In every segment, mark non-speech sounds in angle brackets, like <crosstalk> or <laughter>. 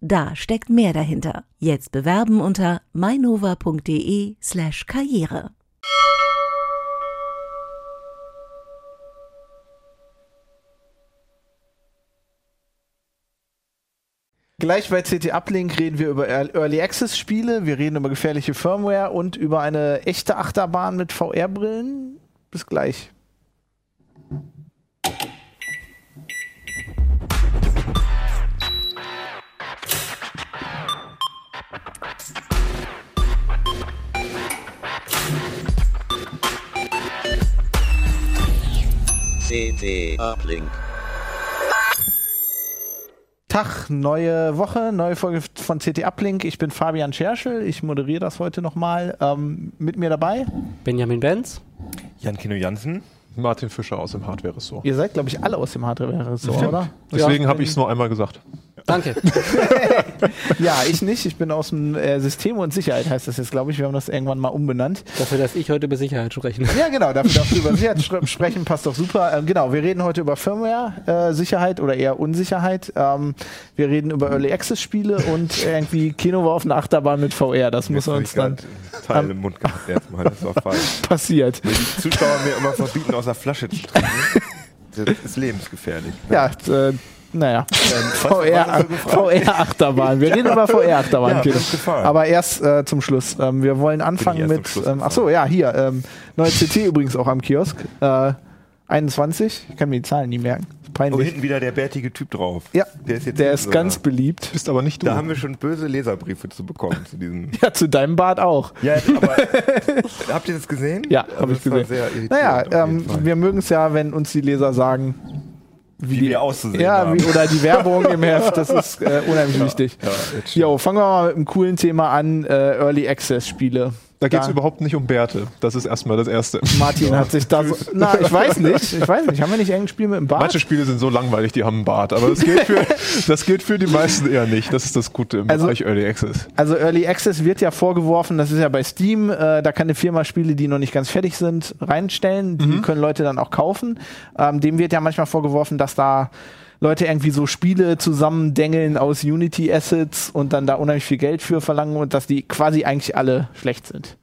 Da steckt mehr dahinter. Jetzt bewerben unter mainova.de slash karriere. Gleich bei CT Uplink reden wir über Early Access Spiele, wir reden über gefährliche Firmware und über eine echte Achterbahn mit VR-Brillen. Bis gleich. CT Uplink. Tag, neue Woche, neue Folge von CT Uplink. Ich bin Fabian Scherschel, ich moderiere das heute nochmal. Ähm, mit mir dabei Benjamin Benz. Jan Kino Jansen. Martin Fischer aus dem Hardware-Ressort. Ihr seid, glaube ich, alle aus dem Hardware-Ressort, oder? Deswegen Ja. habe ich es nur einmal gesagt. Danke. <laughs> Ja, ich nicht. Ich bin aus dem äh, System und Sicherheit, heißt das jetzt, glaube ich. Wir haben das irgendwann mal umbenannt. Dafür, dass ich heute über Sicherheit spreche. Ja, genau, dafür darfst du über Sicherheit sprechen, passt doch super. Ähm, genau, wir reden heute über Firmware-Sicherheit oder eher Unsicherheit. Ähm, wir reden über Early Access-Spiele und irgendwie Kino war auf einer Achterbahn mit VR. Das muss uns ich dann Teil im Mund gemacht erstmal. Das war <laughs> falsch. passiert. Weil die Zuschauer mir immer verbieten, aus der Flasche zu trinken. <laughs> Das ist lebensgefährlich. Ja, äh, naja. war VR VR-Achterbahn. Wir reden über VR-Achterbahn, Ja. Aber erst äh, zum Schluss. Ähm, wir wollen anfangen mit. Ähm, ach so, ja, hier. Ähm, neue CT übrigens auch am Kiosk. Äh, 21. Ich kann mir die Zahlen nie merken. Oh, Peinlich. hinten wieder der bärtige Typ drauf. Ja, der ist, jetzt der ist so- ganz beliebt. Bist aber nicht du. Da haben wir schon böse Leserbriefe zu bekommen zu diesem. <laughs> Ja, zu deinem Bart auch. Ja, aber <laughs> habt ihr das gesehen? Ja, Also habe ich das war gesehen. Sehr Naja, ähm, wir mögen es ja, wenn uns die Leser sagen, wie, wir auszusehen ja, haben. wie, oder die Werbung im Heft, das ist äh, unheimlich wichtig. Ja, Jo, fangen wir mal mit einem coolen Thema an, äh, Early Access Spiele. Da geht es überhaupt nicht um Bärte. Das ist erstmal das Erste. Martin hat sich da so, na, ich weiß <laughs> nicht, ich weiß nicht, haben wir nicht irgendein Spiel mit dem Bart? Manche Spiele sind so langweilig, die haben einen Bart. Aber das gilt für, <laughs> das gilt für die meisten eher nicht. Das ist das Gute im Also- Bereich Early Access. Also Early Access wird ja vorgeworfen, das ist ja bei Steam, äh, da kann eine Firma Spiele, die noch nicht ganz fertig sind, reinstellen. Die Mhm. können Leute dann auch kaufen. Ähm, dem wird ja manchmal vorgeworfen, dass da Leute irgendwie so Spiele zusammendengeln aus Unity Assets und dann da unheimlich viel Geld für verlangen und dass die quasi eigentlich alle schlecht sind.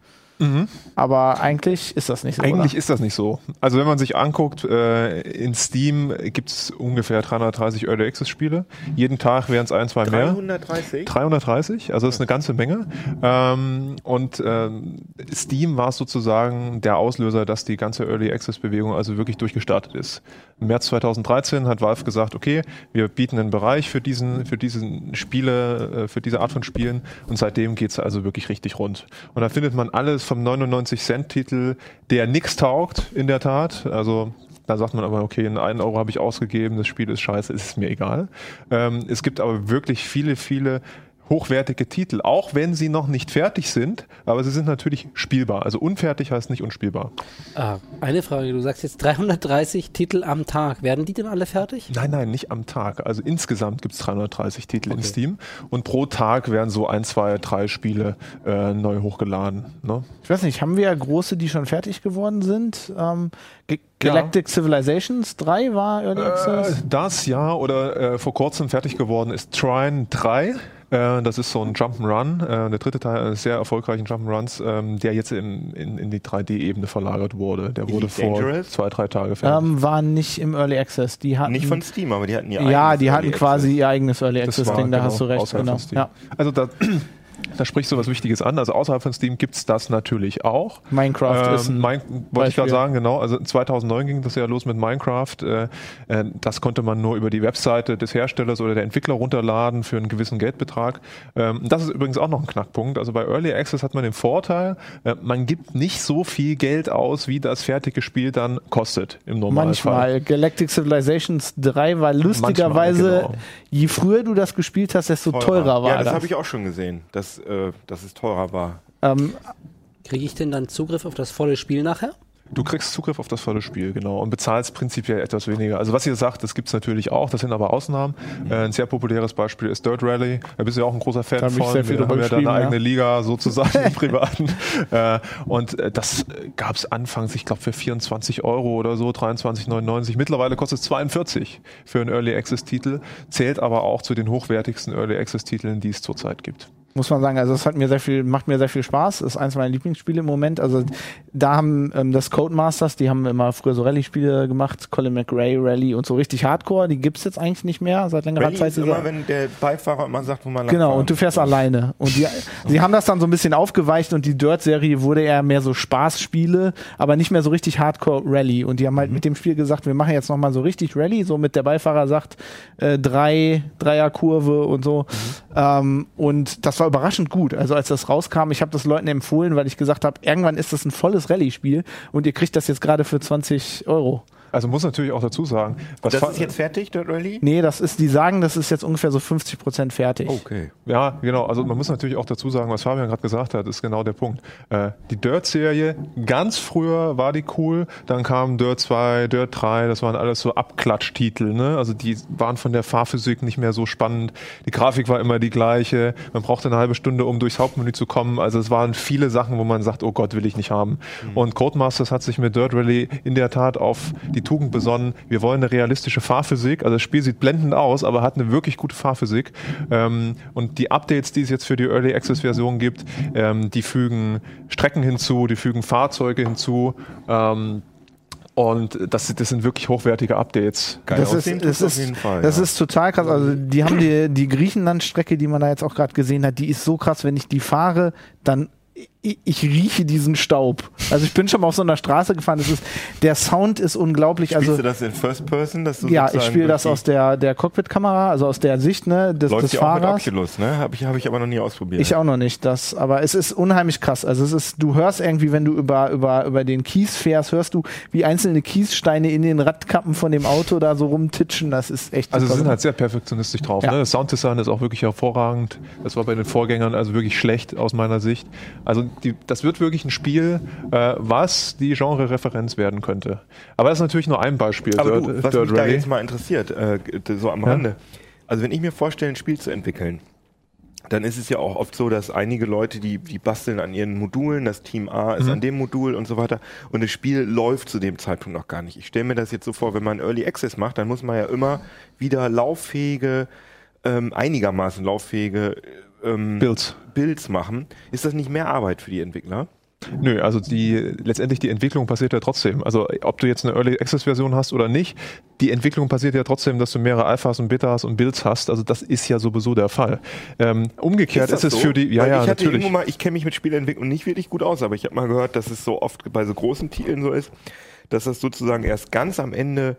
Aber eigentlich ist das nicht so. Mhm. Eigentlich oder? ist das nicht so. Also wenn man sich anguckt, äh, in Steam gibt es ungefähr 330 Early Access Spiele. Jeden Tag wären es ein, zwei mehr. 330? 330, also das ist eine ganze Menge. Ähm, und ähm, Steam war sozusagen der Auslöser, dass die ganze Early Access Bewegung also wirklich durchgestartet ist. Im März 2013 hat Valve gesagt, okay, wir bieten einen Bereich für diesen, für diesen Spiele, äh, für diese Art von Spielen und seitdem geht's also wirklich richtig rund. Und da findet man alles vom 99 Cent Titel, der nix taugt, in der Tat. Also da sagt man aber, okay, einen Euro habe ich ausgegeben, das Spiel ist scheiße, ist mir egal. Ähm, es gibt aber wirklich viele, viele hochwertige Titel, auch wenn sie noch nicht fertig sind, aber sie sind natürlich spielbar. Also unfertig heißt nicht unspielbar. Ah, eine Frage, du sagst jetzt 330 Titel am Tag. Werden die denn alle fertig? Nein, nein, nicht am Tag. Also insgesamt gibt es 330 Titel in Steam und pro Tag werden so ein, zwei, drei Spiele äh, neu hochgeladen. Ne? Ich weiß nicht, haben wir große, die schon fertig geworden sind? Ähm, Galactic Civilizations 3 war Early Äh, Access? das ja, oder äh, vor kurzem fertig geworden ist Trine 3. Äh, das ist so ein Jump'n'Run, äh, der dritte Teil eines sehr erfolgreichen Jump'n'Runs, ähm, der jetzt in, in, in die 3D-Ebene verlagert wurde. Der wurde Elite vor Dangerous? zwei, drei Tage fertig. Ähm, waren nicht im Early Access. Die hatten, Nicht von Steam, aber die hatten ihr Ja, eigenes die hatten Early quasi Access. ihr eigenes Early Das Access war, Ding, da genau, hast du recht. Genau. Ja. Also da, da sprichst du was Wichtiges an. Also außerhalb von Steam gibt's das natürlich auch. Minecraft ist ein Ähm, mein, wollte ich gerade sagen, genau. Also 2009 ging das ja los mit Minecraft. Äh, äh, das konnte man nur über die Webseite des Herstellers oder der Entwickler runterladen für einen gewissen Geldbetrag. Ähm, das ist übrigens auch noch ein Knackpunkt. Also bei Early Access hat man den Vorteil, äh, man gibt nicht so viel Geld aus, wie das fertige Spiel dann kostet im Normalfall. Manchmal. Galactic Civilizations 3 war lustigerweise, Manchmal, genau. je früher du das gespielt hast, desto teurer, war Ja, das das. habe ich auch schon gesehen. Das dass, äh, dass es teurer war. Ähm, Kriege ich denn dann Zugriff auf das volle Spiel nachher? Du kriegst Zugriff auf das volle Spiel, genau, und bezahlst prinzipiell etwas weniger. Also was ihr sagt, das gibt's natürlich auch, das sind aber Ausnahmen. Äh, ein sehr populäres Beispiel ist Dirt Rally. Da bist du ja auch ein großer Fan Da von. sehr viel Wir haben ja da eine eigene. Liga sozusagen <laughs> im Privaten. Äh, und äh, das gab's anfangs, ich glaube, für 24 Euro oder so, 23,99. Mittlerweile kostet es 42 für einen Early Access Titel, zählt aber auch zu den hochwertigsten Early Access Titeln, die es zurzeit gibt. Muss man sagen, also es hat mir sehr viel, macht mir sehr viel Spaß. Ist eins meiner Lieblingsspiele im Moment. Also da haben ähm, das Codemasters, die haben immer früher so Rallye-Spiele gemacht, Colin McRae Rally und so richtig Hardcore. Die gibt's jetzt eigentlich nicht mehr seit längerer Rallye Zeit. ist immer, wenn der Beifahrer immer sagt, wo man Genau, und du fährst alleine. Und die, <laughs> sie haben das dann so ein bisschen aufgeweicht und die Dirt-Serie wurde eher mehr so Spaßspiele, aber nicht mehr so richtig Hardcore-Rally. Und die haben halt mit dem Spiel gesagt, wir machen jetzt nochmal so richtig Rally, so mit der Beifahrer sagt, äh, drei, Dreierkurve und so. Ähm, und das war überraschend gut. Also als das rauskam, ich habe das Leuten empfohlen, weil ich gesagt habe, irgendwann ist das ein volles Rallye-Spiel und ihr kriegt das jetzt gerade für 20 Euro. Also muss natürlich auch dazu sagen, was Das ist jetzt fertig, Dirt Rally? Nee, das ist, die sagen, das ist jetzt ungefähr so 50 Prozent fertig. Okay. Ja, genau. Also man muss natürlich auch dazu sagen, was Fabian gerade gesagt hat, ist genau der Punkt. Äh, die Dirt-Serie, ganz früher war die cool, dann kam Dirt 2, Dirt 3, das waren alles so Abklatschtitel. Ne? Also die waren von der Fahrphysik nicht mehr so spannend. Die Grafik war immer die gleiche. Man brauchte eine halbe Stunde, um durchs Hauptmenü zu kommen. Also es waren viele Sachen, wo man sagt, oh Gott, will ich nicht haben. Und Codemasters hat sich mit Dirt Rally in der Tat auf die Tugend besonnen. Wir wollen eine realistische Fahrphysik. Also das Spiel sieht blendend aus, aber hat eine wirklich gute Fahrphysik. Ähm, und die Updates, die es jetzt für die Early Access Version gibt, ähm, die fügen Strecken hinzu, die fügen Fahrzeuge hinzu. Ähm, und das, das sind wirklich hochwertige Updates. Geil das ist, das, ist, auf jeden Fall. das ja. ist total krass. Also die haben die, die Griechenland-Strecke, die man da jetzt auch gerade gesehen hat, die ist so krass, wenn ich die fahre, dann ich, ich rieche diesen Staub. Also ich bin schon mal auf so einer Straße gefahren. Das ist, der Sound ist unglaublich. Spielst also du das in First Person? Dass du ja, ich spiele das aus der, der Cockpit-Kamera, also aus der Sicht ne, des, Läuft des ja auch mit Fahrers. Oculus, ne? Habe ich, hab ich aber noch nie ausprobiert. Ich auch noch nicht, das, aber es ist unheimlich krass. Also es ist, du hörst irgendwie, wenn du über, über, über den Kies fährst, hörst du, wie einzelne Kiessteine in den Radkappen von dem Auto da so rumtitschen. Das ist echt Also sie sind halt sehr perfektionistisch drauf. Ja. Ne? Das Sounddesign ist auch wirklich hervorragend. Das war bei den Vorgängern also wirklich schlecht aus meiner Sicht. Also die, das wird wirklich ein Spiel, äh, was die Genre-Referenz werden könnte. Aber das ist natürlich nur ein Beispiel. Aber Dirt, du, was Dirt mich da Rally. jetzt mal interessiert, äh, so am Ja. Rande. Also wenn ich mir vorstelle, ein Spiel zu entwickeln, dann ist es ja auch oft so, dass einige Leute, die, die basteln an ihren Modulen, das Team A ist Mhm. an dem Modul und so weiter und das Spiel läuft zu dem Zeitpunkt noch gar nicht. Ich stelle mir das jetzt so vor, wenn man Early Access macht, dann muss man ja immer wieder lauffähige, ähm, einigermaßen lauffähige ähm, Builds. Builds machen. Ist das nicht mehr Arbeit für die Entwickler? Nö, also die letztendlich die Entwicklung passiert ja trotzdem. Also ob du jetzt eine Early Access Version hast oder nicht, die Entwicklung passiert ja trotzdem, dass du mehrere Alphas und Betas und Builds hast. Also das ist ja sowieso der Fall. Ähm, umgekehrt ist, das es so? für die, ja Weil ja ich hatte natürlich. mal, ich kenne mich mit Spieleentwicklung nicht wirklich gut aus, aber ich habe mal gehört, dass es so oft bei so großen Titeln so ist, dass das sozusagen erst ganz am Ende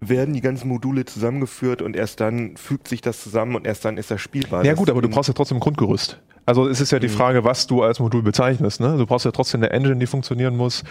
werden die ganzen Module zusammengeführt und erst dann fügt sich das zusammen und erst dann ist das spielbar. Ja Das gut, aber du brauchst ja trotzdem ein Grundgerüst. Also es ist ja die Frage, was du als Modul bezeichnest. Ne? Du brauchst ja trotzdem eine Engine, die funktionieren muss,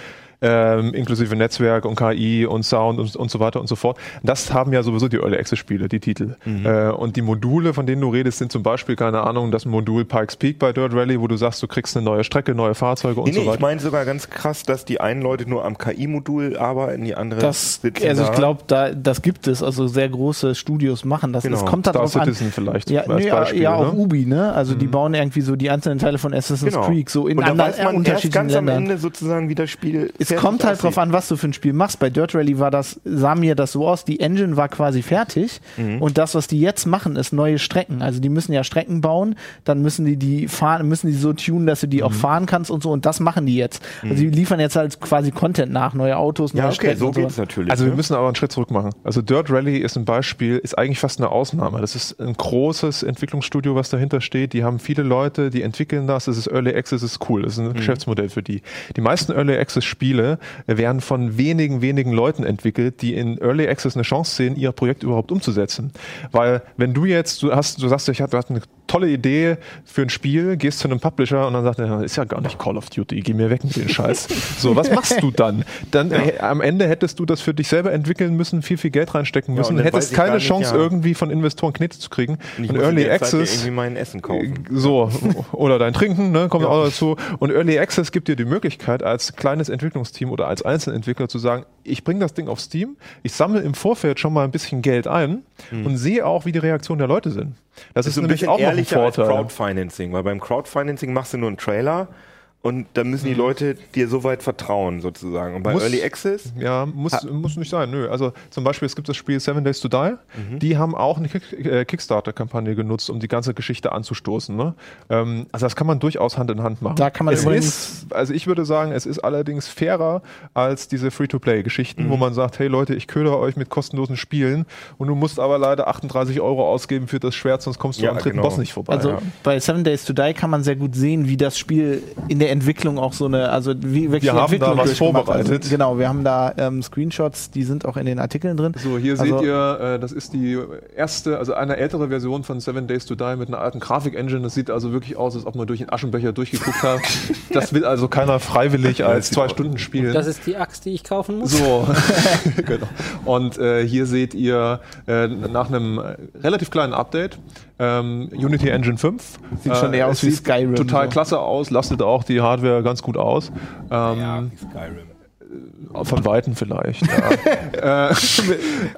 ähm, inklusive Netzwerk und KI und Sound und, und so weiter und so fort. Das haben ja sowieso die Early Access Spiele, die Titel. Äh, und die Module, von denen du redest, sind zum Beispiel, keine Ahnung, das Modul Pikes Peak bei Dirt Rally, wo du sagst, du kriegst eine neue Strecke, neue Fahrzeuge und Nee, so nee, ich weiter. meine sogar ganz krass, dass die einen Leute nur am KI-Modul arbeiten, die anderen Das, sitzen also da. ich glaube, da, das gibt es. Also sehr große Studios machen das. Genau. Es kommt Star darauf an. Citizen vielleicht Ja, als nee, Beispiel. ja, auch ne? Ubi, ne? Also die bauen irgendwie so die einzelnen Teile von Assassin's Genau. Creed so in und dann anderen weiß man erst unterschiedlichen ganz am Ländern. Ende sozusagen, wie das Spiel Es kommt halt aussieht. drauf an, was du für ein Spiel machst. Bei Dirt Rally war das, sah mir das so aus, die Engine war quasi fertig Mhm. und das, was die jetzt machen, ist neue Strecken. Also die müssen ja Strecken bauen, dann müssen die die fahren, müssen die so tunen, dass du die Mhm. auch fahren kannst und so und das machen die jetzt. Also die liefern jetzt halt quasi Content nach, neue Autos, neue Ja, okay, Strecken so und so. geht's natürlich. Also wir müssen aber einen Schritt zurück machen. Also Dirt Rally ist ein Beispiel, ist eigentlich fast eine Ausnahme. Das ist ein großes Entwicklungsstudio, was dahinter steht. Die haben viele Leute, die entwickeln das. Das ist Early Access, das ist cool. Das ist ein Geschäftsmodell für die. Die meisten Early Access Spiele werden von wenigen, wenigen Leuten entwickelt, die in Early Access eine Chance sehen, ihr Projekt überhaupt umzusetzen. Weil wenn du jetzt, du hast, du sagst, ich hatte, du hast eine tolle Idee für ein Spiel, gehst zu einem Publisher und dann sagt er, ist ja gar nicht Call of Duty, geh mir weg mit dem Scheiß. <laughs> so, was machst du dann? Dann äh, am Ende hättest du das für dich selber entwickeln müssen, viel, viel Geld reinstecken Ja, müssen, und weiß hättest keine nicht, Chance, ja. irgendwie von Investoren Knete zu kriegen. Und in Early Access irgendwie mein Essen kaufen. so, <laughs> oder dein Trinken, ne, kommt auch dazu. Und Early Access gibt dir die Möglichkeit, als kleines Entwicklungsteam oder als Einzelentwickler zu sagen, ich bringe das Ding auf Steam, ich sammle im Vorfeld schon mal ein bisschen Geld ein und sehe auch, wie die Reaktionen der Leute sind. Das ist, so ein nämlich bisschen auch noch ein ehrlicher als Vorteil. Crowdfinancing, weil beim Crowdfinancing machst du nur einen Trailer und dann müssen die Mhm. Leute dir so weit vertrauen sozusagen. Und bei Muss- Early Access Ja, muss, muss nicht sein. Nö. Also zum Beispiel, es gibt das Spiel Seven Days to Die. Mhm. Die haben auch eine Kick äh, Kickstarter-Kampagne genutzt, um die ganze Geschichte anzustoßen. Ne? Ähm, also das kann man durchaus Hand in Hand machen. Da kann man es ist, also ich würde sagen, es ist allerdings fairer als diese Free-to-Play-Geschichten, Mhm. wo man sagt, hey Leute, ich köder euch mit kostenlosen Spielen und du musst aber leider 38 Euro ausgeben für das Schwert, sonst kommst du Ja, am dritten genau. Boss nicht vorbei. Also ja. bei Seven Days to Die kann man sehr gut sehen, wie das Spiel in der Entwicklung auch so eine, also wie wirklich Wir die haben da Entwicklung was vorbereitet. Also, genau, wir haben da ähm, Screenshots, die sind auch in den Artikeln drin. So, hier Also- seht ihr, äh, das ist die erste, also eine ältere Version von Seven Days to Die mit einer alten Grafik-Engine. Das sieht also wirklich aus, als ob man durch den Aschenbecher durchgeguckt hat. <laughs> Das will also keiner freiwillig als zwei. Stunden spielen. Das ist die Axt, die ich kaufen muss. so, <laughs> <laughs> genau. Und äh, hier seht ihr äh, nach einem äh, relativ kleinen Update ähm, Unity Engine 5. Sieht schon eher es aus wie sieht Skyrim, Total so. klasse aus, lastet auch die Hardware ganz gut aus. Ähm, ja, wie Skyrim. Von Weitem vielleicht. Ja. <laughs> äh,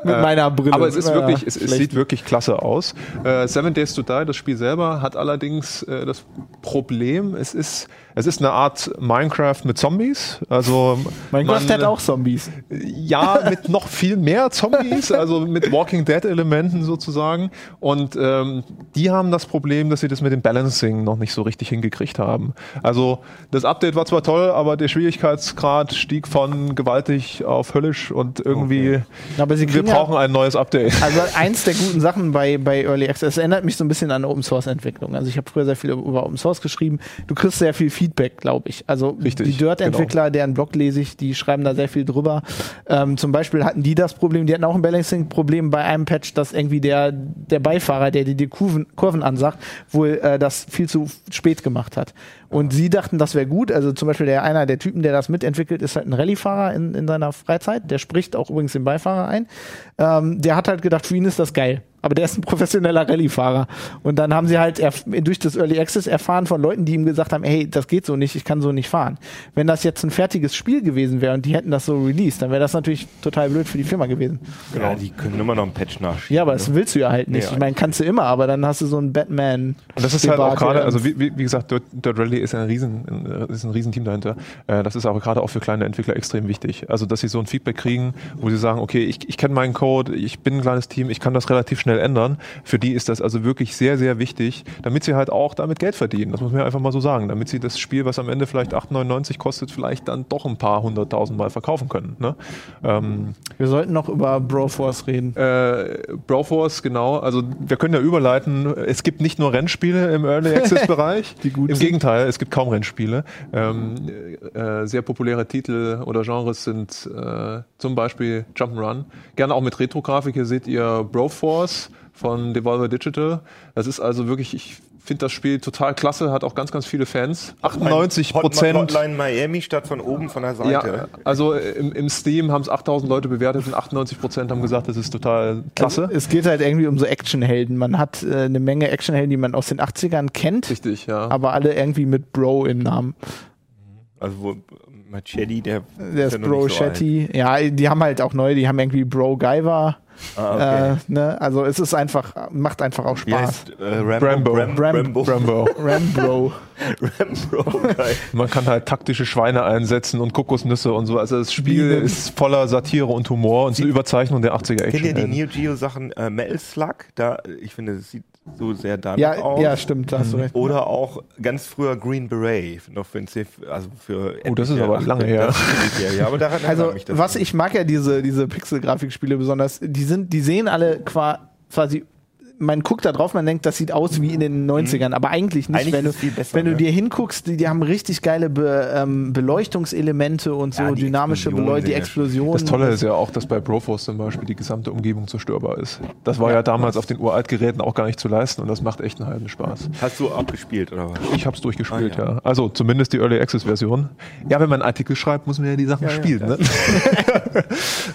Mit meiner Brille. Aber es ist wirklich, es, es sieht wirklich klasse aus. Äh, Seven Days to Die, das Spiel selber, hat allerdings äh, das Problem, es ist, es ist eine Art Minecraft mit Zombies. Also Minecraft man- hat auch Zombies. ja, mit noch viel mehr Zombies, also mit Walking Dead Elementen sozusagen. Und ähm, die haben das Problem, dass sie das mit dem Balancing noch nicht so richtig hingekriegt haben. Also das Update war zwar toll, aber der Schwierigkeitsgrad stieg von gewaltig auf höllisch und irgendwie Aber sie wir kriegen ja- brauchen ein neues Update. Also <laughs> eins der guten Sachen bei, bei Early Access, es erinnert mich so ein bisschen an Open Source Entwicklung. Also ich habe früher sehr viel über Open Source geschrieben. Du kriegst sehr viel Feedback, glaube ich. Also Richtig, die Dirt-Entwickler, deren Blog lese ich, die schreiben da sehr viel drüber. Ähm, zum Beispiel hatten die das Problem, die hatten auch ein Balancing-Problem bei einem Patch, dass irgendwie der, der Beifahrer, der dir die Kurven, Kurven ansagt, wohl äh, das viel zu spät gemacht hat. Und sie dachten, das wäre gut. Also zum Beispiel der einer der Typen, der das mitentwickelt, ist halt ein Rallye-Fahrer in, in seiner Freizeit. Der spricht auch übrigens den Beifahrer ein. Ähm, der hat halt gedacht, für ihn ist das geil. Aber der ist ein professioneller Rallye-Fahrer. Und dann haben sie halt durch das Early Access erfahren von Leuten, die ihm gesagt haben, hey, das geht so nicht, ich kann so nicht fahren. Wenn das jetzt ein fertiges Spiel gewesen wäre und die hätten das so released, dann wäre das natürlich total blöd für die Firma gewesen. Genau. Ja, die können immer noch einen Patch nachschieben. Ja, aber das willst du ja halt nicht. Nee, ich meine, kannst du immer, aber dann hast du so einen Batman. Und das ist halt auch gerade, also wie, wie wie gesagt, Dirt, Dirt Rally ist ein riesen, ist ein Riesenteam dahinter. Äh, Das ist aber gerade auch für kleine Entwickler extrem wichtig. Also, dass sie so ein Feedback kriegen, wo sie sagen, okay, ich, ich kenne meinen Code, ich bin ein kleines Team, ich kann das relativ schnell ändern. Für die ist das also wirklich sehr, sehr wichtig, damit sie halt auch damit Geld verdienen. Das muss man ja einfach mal so sagen. Damit sie das Spiel, was am Ende vielleicht 8,99 kostet, vielleicht dann doch ein paar hunderttausend Mal verkaufen können. Ne? Ähm, Wir sollten noch über Broforce reden. äh, Broforce, genau. Also wir können ja überleiten. Es gibt nicht nur Rennspiele im Early Access Bereich. <laughs> Im. Gegenteil, es gibt kaum Rennspiele. Ähm, äh, sehr populäre Titel oder Genres sind äh, zum Beispiel Jump'n'Run. Gerne auch mit Retro-Grafik. Hier seht ihr Broforce von Devolver Digital. Das ist also wirklich, ich finde das Spiel total klasse, hat auch ganz, ganz viele Fans. 98 Hot- Prozent. Hotline Miami statt von oben von der Seite. Ja, also im, im Steam haben es 8000 Leute bewertet und 98 Prozent haben gesagt, das ist total klasse. Also, es geht halt irgendwie um so Actionhelden. Man hat äh, eine Menge Actionhelden, die man aus den 80ern kennt, Richtig, ja. aber alle irgendwie mit Bro im Namen. Also wo Machete, der, Der ist ja noch Bro so. Shetty. ja, die haben halt auch neue, die haben irgendwie Bro Guyver. Ah, okay. Äh, ne? Also es ist einfach, macht einfach auch Spaß. heißt äh, Rambo? Rambo. Ram, Ram- Rambo. Rambo. Rambro. <laughs> Rambo. Geil. <laughs> Man kann halt taktische Schweine einsetzen und Kokosnüsse und so. Also das Spiel Bienen. ist voller Satire und Humor und eine Überzeichnung der 80er Kennt ihr die Action. Neo Geo Sachen äh, Metal Slug? Da, ich finde, das sieht so sehr danach Ja, aus. ja, stimmt, da hast du recht. Oder auch ganz früher Green Beret, noch für ein C, also für Oh, das ist aber lange her. Ja, aber daran Also, mich das. was ich mag ja diese, diese Pixel-Grafikspiele besonders, die sind, die sehen alle qua, quasi man guckt da drauf, man denkt, das sieht aus wie in den 90ern, aber eigentlich nicht. Eigentlich wenn du, besser, wenn du dir hinguckst, die, die haben richtig geile Be, ähm, Beleuchtungselemente und so, Ja, die dynamische Beleuchtung, die ja Explosionen. Das Tolle ist ja auch, dass bei Broforce zum Beispiel die gesamte Umgebung zerstörbar ist. Das war ja, damals auf den Uraltgeräten auch gar nicht zu leisten und das macht echt einen halben Spaß. Hast du auch gespielt oder was? Ich habe es durchgespielt, Ah, ja. ja. Also zumindest die Early Access Version. Ja, wenn man einen Artikel schreibt, muss man ja die Sachen ja, spielen. ne? <laughs>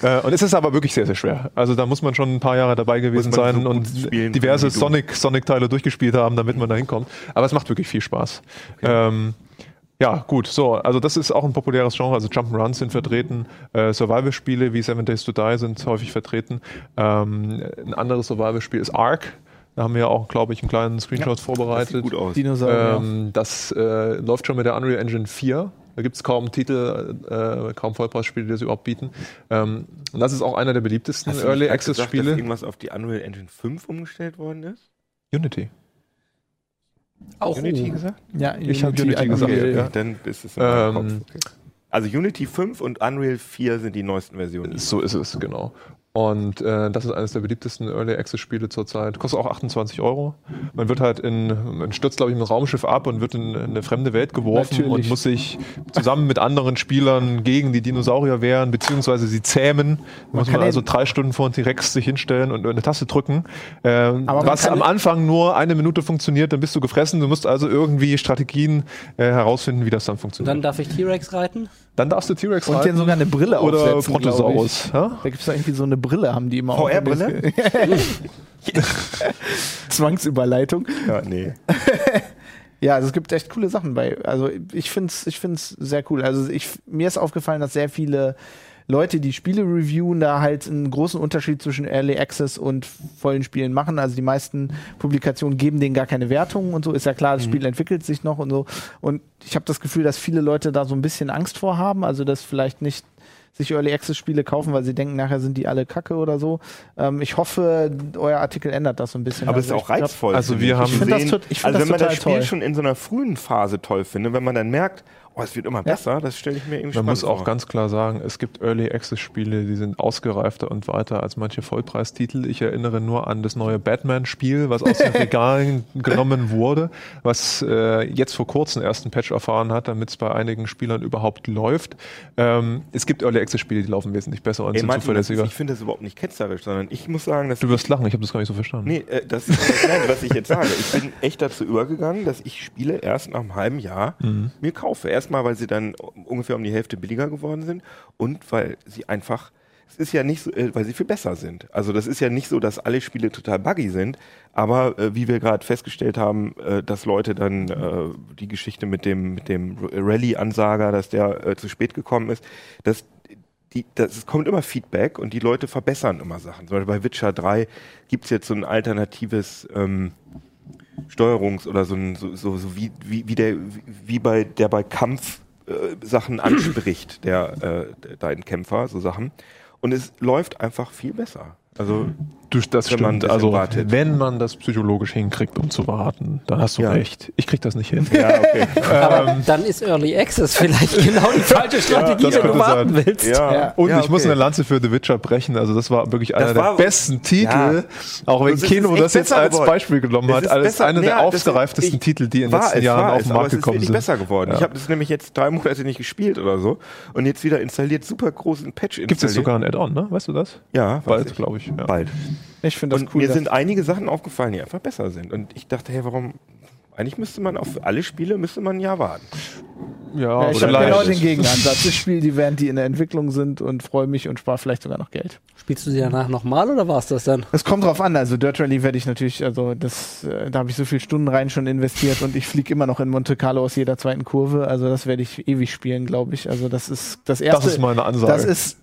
Äh, und es ist aber wirklich sehr, sehr schwer. Also da muss man schon ein paar Jahre dabei gewesen Muss man sein so und spielen diverse. Sonic, Sonic-Teile durchgespielt haben, damit man da hinkommt. Aber es macht wirklich viel Spaß. Ähm, ja, gut, so, also das ist auch ein populäres Genre, also Jump'n'Runs sind vertreten, äh, Survival-Spiele wie Seven Days to Die sind häufig vertreten. Ähm, ein anderes Survival-Spiel ist Ark. Da haben wir ja auch, glaube ich, einen kleinen Screenshot Das vorbereitet. sieht gut aus. Dinosaurier. Ähm, das äh, läuft schon mit der Unreal Engine 4. Da gibt es kaum Titel, äh, kaum Vollpreisspiele, die das überhaupt bieten. Ähm, und das ist auch einer der beliebtesten Hast Early Access gesagt, dass Spiele. irgendwas auf die Unreal Engine 5 umgestellt worden ist? Unity. Auch Unity gesagt? ja, Ich hab Unity gesagt, Unreal. ja. Dann ist es in meinem Ähm, Kopf. Okay. Also Unity 5 und Unreal 4 sind die neuesten Versionen. So ist es, genau. Und äh, das ist eines der beliebtesten Early Access Spiele zurzeit. Kostet auch 28 Euro. Man wird halt in, man stürzt, glaube ich, mit dem Raumschiff ab und wird in, in eine fremde Welt geworfen Natürlich. und muss sich zusammen mit anderen Spielern gegen die Dinosaurier wehren, beziehungsweise sie zähmen. Da muss kann man also drei Stunden vor einen T-Rex sich hinstellen und eine Taste drücken. Ähm, Aber man was am Anfang nur eine Minute funktioniert, dann bist du gefressen. Du musst also irgendwie Strategien äh, herausfinden, wie das dann Und funktioniert. dann darf ich T-Rex reiten? Dann darfst du T-Rex Und denen sogar eine Brille oder aufsetzen, Brontosaurus. Ja? Da gibt es irgendwie so eine Brille, haben die immer. VR-Brille? <laughs> Zwangsüberleitung. Ja, nee. <laughs> Ja, also es gibt echt coole Sachen bei. Also ich finde es ich find's sehr cool. Also ich, mir ist aufgefallen, dass sehr viele Leute, die Spiele reviewen, da halt einen großen Unterschied zwischen Early Access und vollen Spielen machen. Also die meisten Publikationen geben denen gar keine Wertungen und so. Ist ja klar, das Spiel entwickelt sich noch und so. Und ich habe das Gefühl, dass viele Leute da so ein bisschen Angst vor haben. Also dass vielleicht nicht sich Early Access Spiele kaufen, weil sie denken, nachher sind die alle Kacke oder so. Ähm, ich hoffe, euer Artikel ändert das so ein bisschen. Aber es ist Also auch ich glaub- reizvoll. Also finde wir haben- Ich find das sehen- tot- ich also das wenn man das Spiel toll. schon in so einer frühen Phase toll findet, wenn man dann merkt, oh, es wird immer besser, das stelle ich mir irgendwie Man muss auch vor. ganz klar sagen, es gibt Early Access Spiele, die sind ausgereifter und weiter als manche Vollpreistitel. Ich erinnere nur an das neue Batman-Spiel, was aus den <laughs> Regalen genommen wurde, was äh, jetzt vor kurzem erst einen Patch erfahren hat, damit es bei einigen Spielern überhaupt läuft. Ähm, es gibt Early Access Spiele, die laufen wesentlich besser und Ey, sind Martin, das ist, zuverlässiger. ich finde das überhaupt nicht ketzerisch, sondern ich muss sagen, dass Du wirst lachen, ich habe das gar nicht so verstanden. Nee, äh, das ist nein, was ich jetzt sage. Ich bin echt dazu übergegangen, dass ich Spiele erst nach einem halben Jahr Mhm. mir kaufe. Erstmal, weil sie dann ungefähr um die Hälfte billiger geworden sind und weil sie einfach, es ist ja nicht so, äh, weil sie viel besser sind. Also das ist ja nicht so, dass alle Spiele total buggy sind, aber äh, wie wir gerade festgestellt haben, äh, dass Leute dann äh, die Geschichte mit dem, mit dem Rallye-Ansager, dass der äh, zu spät gekommen ist, dass die, das, es kommt immer Feedback und die Leute verbessern immer Sachen. Zum Beispiel bei Witcher 3 gibt's jetzt so ein alternatives ähm, Steuerungs- oder so so, so, so wie, wie, wie der, wie bei, der bei Kampf äh, anspricht, <clears throat> der, äh, dein Kämpfer, so Sachen. Und es läuft einfach viel besser. Also, Du, das Wenn stimmt. Also, wartet. wenn man das psychologisch hinkriegt, um zu warten, dann hast du Ja. recht. Ich krieg das nicht hin. <laughs> ja, okay. Aber dann ist Early Access vielleicht genau die <laughs> falsche Strategie, das wenn du warten sein. willst. ja, Und ja, ich muss okay. eine Lanze für The Witcher brechen. Also das war wirklich einer war- der besten Titel, Ja. auch wenn Das ist Kino echt das jetzt als geworden. Beispiel genommen Es hat, ist als besser- einer der ja, das ist- aufgereiftesten ich- Titel, die in den letzten es, Jahren auf es, den Markt es ist gekommen sind. besser geworden. Ja. Ich habe das nämlich jetzt drei Monate nicht gespielt oder so und jetzt wieder installiert, super großen Patch installiert. Gibt es jetzt sogar ein Add-on, ne? Weißt du das? Ja, Bald, glaube ich. Ja. Bald. Ich finde das und cool. mir sind einige Sachen aufgefallen, die einfach besser sind. Und ich dachte, hey, warum? Eigentlich müsste man auf alle Spiele müsste man ein Jahr warten. Ja, ja, ich habe genau den Gegenansatz. <laughs> Ich spiele die, während die in der Entwicklung sind und freue mich und spare vielleicht sogar noch Geld. Spielst du sie danach nochmal oder war es das dann? Es kommt drauf an, also Dirt Rally werde ich natürlich, also das, äh, da habe ich so viel Stunden rein schon investiert und ich fliege immer noch in Monte Carlo aus jeder zweiten Kurve, also das werde ich ewig spielen, glaube ich. Also das ist das erste. Das ist meine Ansage. Das ist,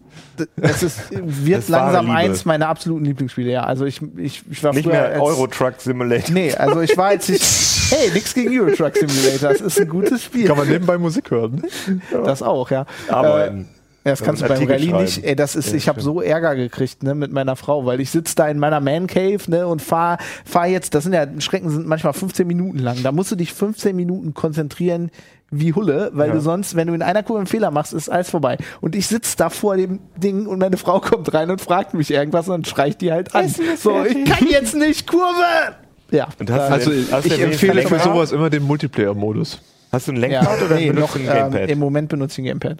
das ist, wird Das langsam Liebe. eins meiner absoluten Lieblingsspiele, ja. Also ich, ich, ich war Nicht früher mehr als, Euro Truck Simulator. Nee, also ich war als ich, <laughs> hey, nix gegen Euro Truck Simulator, das ist ein gutes Spiel. Kann man nebenbei Musik hören? <laughs> Das auch, ja. Aber Äh, Ja, das kannst du beim Rallye nicht. Ey, das ist, Ja, ich habe so Ärger gekriegt, ne, mit meiner Frau, weil ich sitze da in meiner Man Cave, ne, und fahr, fahr jetzt, das sind ja, Strecken sind manchmal 15 Minuten lang. Da musst du dich 15 Minuten konzentrieren wie Hulle, weil Ja. du sonst, wenn du in einer Kurve einen Fehler machst, ist alles vorbei. Und ich sitze da vor dem Ding und meine Frau kommt rein und fragt mich irgendwas und dann schrei ich die halt an. So, ich kann jetzt nicht Kurve! Ja. Und hast Also denn- hast ich empfehle für sowas immer den Multiplayer-Modus. Hast du ein Ja, Lenkrad oder nee, benutzt noch, du ein ähm, Gamepad? im Moment benutze ich ein Gamepad.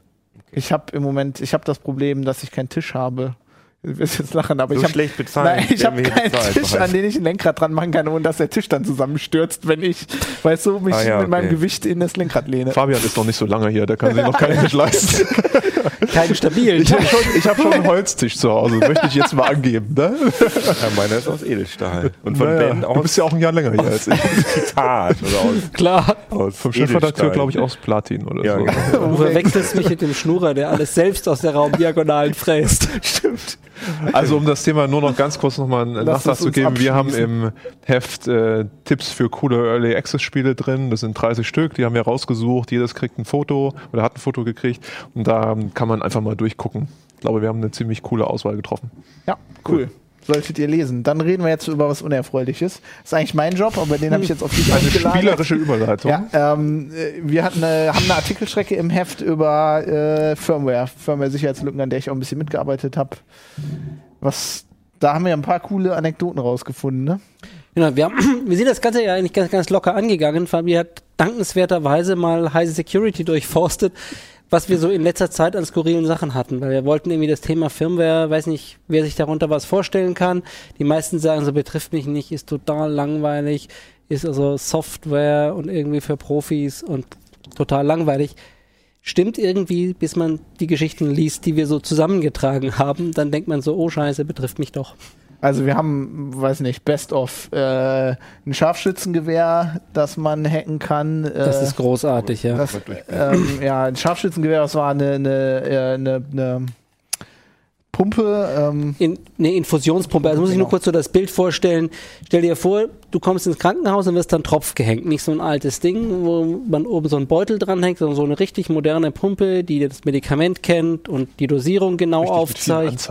Ich habe im Moment, ich habe das Problem, dass ich keinen Tisch habe. Du wirst jetzt lachen, aber So ich habe bezahlt Nein, ich habe keinen bezahlt, Tisch, an den ich ein Lenkrad dran machen kann, ohne dass der Tisch dann zusammenstürzt, wenn ich, weißt du, mich Ah ja, mit meinem okay. Gewicht in das Lenkrad lehne. Fabian ist noch nicht so lange hier, der kann sich noch <laughs> keinen Tisch leisten. Keinen stabilen. Ich habe schon, ich hab schon einen Holztisch zu Hause, möchte ich jetzt mal angeben. Ne? Ja, meiner ist aus Edelstahl. Und von Naja, Ben du aus bist ja auch ein Jahr länger hier als ich. Titan oder aus, Klar. aus Vom Chefredakteur, glaube ich, aus Platin oder Ja, so. genau. Du verwechselst mich mit dem Schnurrer, der alles selbst aus der Raumdiagonalen fräst. Stimmt. <laughs> Also um das Thema nur noch ganz kurz nochmal einen Lass Nachtrag zu geben. Wir haben im Heft äh, Tipps für coole Early Access Spiele drin. Das sind 30 Stück, die haben wir rausgesucht. Jedes kriegt ein Foto oder hat ein Foto gekriegt. Und da kann man einfach mal durchgucken. Ich glaube, wir haben eine ziemlich coole Auswahl getroffen. Ja, cool. Solltet ihr lesen. Dann reden wir jetzt über was Unerfreuliches. ist eigentlich mein Job, aber den habe ich jetzt auf die Eine spielerische Überleitung. Ja, ähm, äh, wir hatten eine, haben eine Artikelstrecke im Heft über äh, Firmware, Firmware-Sicherheitslücken, an der ich auch ein bisschen mitgearbeitet habe. Was, da haben wir ein paar coole Anekdoten rausgefunden, ne? Genau, wir, haben, <clears throat> wir sind das Ganze ja eigentlich ganz, ganz locker angegangen. Fabi hat dankenswerterweise mal Heise Security durchforstet, was wir so in letzter Zeit an skurrilen Sachen hatten, weil wir wollten irgendwie das Thema Firmware, weiß nicht, wer sich darunter was vorstellen kann. Die meisten sagen, so betrifft mich nicht, ist total langweilig, ist also Software und irgendwie für Profis und total langweilig. Stimmt irgendwie, bis man die Geschichten liest, die wir so zusammengetragen haben, dann denkt man so, oh Scheiße, betrifft mich doch. Also wir haben, weiß nicht, Best of äh, ein Scharfschützengewehr, das man hacken kann. Das äh, ist großartig, ja. das, ähm, ja, ein Scharfschützengewehr, das war eine, eine, äh, eine, eine Pumpe. Ähm, In, eine Infusionspumpe. Also muss ich nur Genau. kurz so das Bild vorstellen. Stell dir vor, du kommst ins Krankenhaus und wirst dann Tropf gehängt. Nicht so ein altes Ding, wo man oben so einen Beutel dranhängt, sondern so eine richtig moderne Pumpe, die das Medikament kennt und die Dosierung genau Richtig aufzeigt.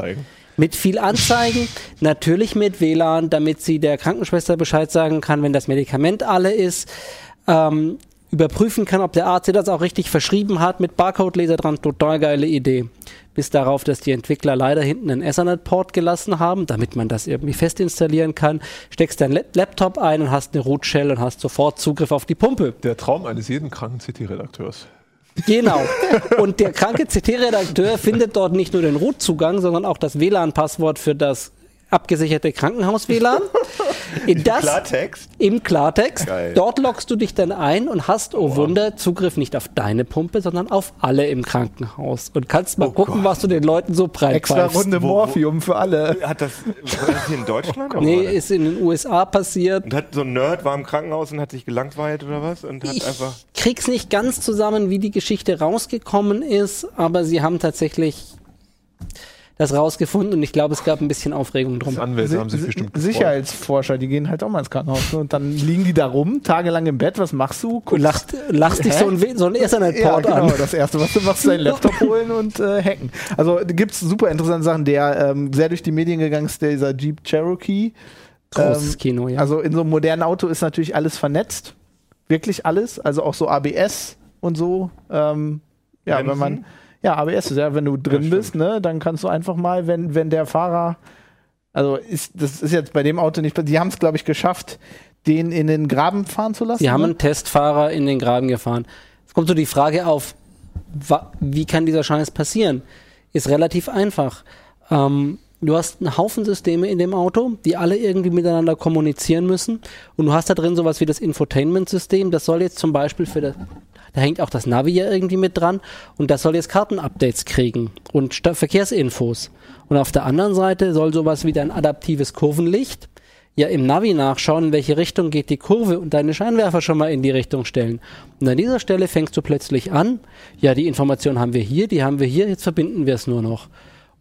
Mit viel Anzeigen, natürlich mit WLAN, damit sie der Krankenschwester Bescheid sagen kann, wenn das Medikament alle ist. Ähm, überprüfen kann, ob der Arzt das auch richtig verschrieben hat, mit Barcode-Leser dran. Total geile Idee. Bis darauf, dass die Entwickler leider hinten einen Ethernet-Port gelassen haben, damit man das irgendwie fest installieren kann. Steckst deinen Lap- Laptop ein und hast eine Root-Shell und hast sofort Zugriff auf die Pumpe. Der Traum eines jeden kranken CT-Redakteurs. Genau. Und der kranke CT-Redakteur findet dort nicht nur den Root-Zugang, sondern auch das WLAN-Passwort für das abgesicherte Krankenhaus-WLAN. <laughs> In das, Klartext? Im Klartext. Geil. Dort loggst du dich dann ein und hast, oh Wunder, Zugriff nicht auf deine Pumpe, sondern auf alle im Krankenhaus. Und kannst mal gucken, was du den Leuten so breit extra. Runde Wo- wo- Morphium für alle. Hat das, war das hier in Deutschland? oder Nee, ist in den USA passiert. Und hat so ein Nerd war im Krankenhaus und hat sich gelangweilt oder was? Und hat Ich einfach. krieg's nicht ganz zusammen, wie die Geschichte rausgekommen ist, aber sie haben tatsächlich das rausgefunden und ich glaube, es gab ein bisschen Aufregung drum. Die Anwälte haben sich Si- bestimmt gefreut. Sicherheitsforscher, die gehen halt auch mal ins Krankenhaus. Ne? Und dann liegen die da rum, tagelang im Bett. Was machst du? Und lacht, lachst dich so ein, so ein ja, Ethernet-Port genau, an. das erste, was du machst, ist deinen Laptop <laughs> holen und äh, hacken. Also gibt es super interessante Sachen, der ähm, sehr durch die Medien gegangen ist, dieser Jeep Cherokee. Großes Ähm, Kino, ja. Also in so einem modernen Auto ist natürlich alles vernetzt. Wirklich alles. Also auch so ABS und so. Ähm, ja, wenn Bremsen? man. Ja, ABS ist ja, wenn du drin stimmt. bist, ne, dann kannst du einfach mal, wenn, wenn der Fahrer. Also ist, das ist jetzt bei dem Auto nicht. Die haben es, glaube ich, geschafft, den in den Graben fahren zu lassen. Sie haben ne? einen Testfahrer in den Graben gefahren. Es kommt so die Frage auf, wie kann dieser Scheiß passieren? Ist relativ einfach. Ähm, du hast einen Haufen Systeme in dem Auto, die alle irgendwie miteinander kommunizieren müssen. Und du hast da drin sowas wie das Infotainment-System. Das soll jetzt zum Beispiel für das, da hängt auch das Navi ja irgendwie mit dran. Und das soll jetzt Kartenupdates kriegen und Sta- Verkehrsinfos. Und auf der anderen Seite soll sowas wie ein adaptives Kurvenlicht ja im Navi nachschauen, in welche Richtung geht die Kurve und deine Scheinwerfer schon mal in die Richtung stellen. Und an dieser Stelle fängst du plötzlich an, ja, die Information haben wir hier, die haben wir hier, jetzt verbinden wir es nur noch.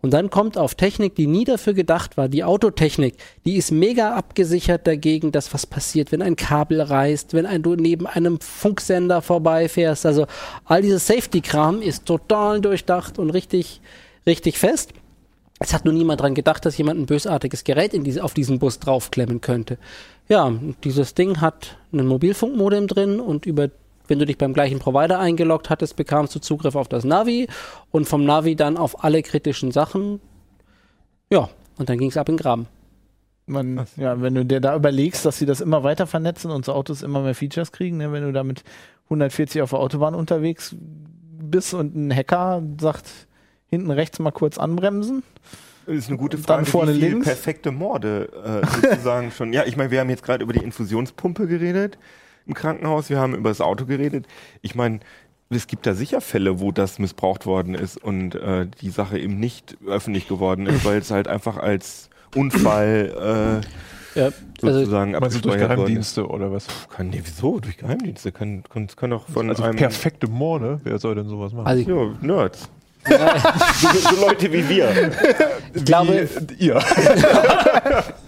Und dann kommt auf Technik, die nie dafür gedacht war, die Autotechnik, die ist mega abgesichert dagegen, dass was passiert, wenn ein Kabel reißt, wenn ein, du neben einem Funksender vorbeifährst. Also all dieses Safety-Kram ist total durchdacht und richtig, richtig fest. Es hat nur niemand dran gedacht, dass jemand ein bösartiges Gerät in diese, auf diesen Bus draufklemmen könnte. Ja, dieses Ding hat einen Mobilfunkmodem drin und über wenn du dich beim gleichen Provider eingeloggt hattest, bekamst du Zugriff auf das Navi und vom Navi dann auf alle kritischen Sachen. Ja, und dann ging es ab in den Graben. Man, ja, wenn du dir da überlegst, dass sie das immer weiter vernetzen und so Autos immer mehr Features kriegen, ne, wenn du da mit 140 auf der Autobahn unterwegs bist und ein Hacker sagt, hinten rechts mal kurz anbremsen. Das ist eine gute Dann Frage. vorne wie viele links. perfekte Morde äh, sozusagen schon. Ja, ich meine, wir haben jetzt gerade über die Infusionspumpe geredet im Krankenhaus. Wir haben über das Auto geredet. Ich meine, es gibt da sicher Fälle, wo das missbraucht worden ist und äh, die Sache eben nicht öffentlich geworden ist, weil es halt einfach als Unfall Ja, äh, also sozusagen Meinst du durch abgespeichert worden ist. Geheimdienste oder was? Kann, nee, wieso? Durch Geheimdienste? Kann, kann, kann doch von Also einem... perfekte Morde, wer soll denn sowas machen? also Ja, Nerds. So, so Leute wie wir. ich glaube, Wie ihr.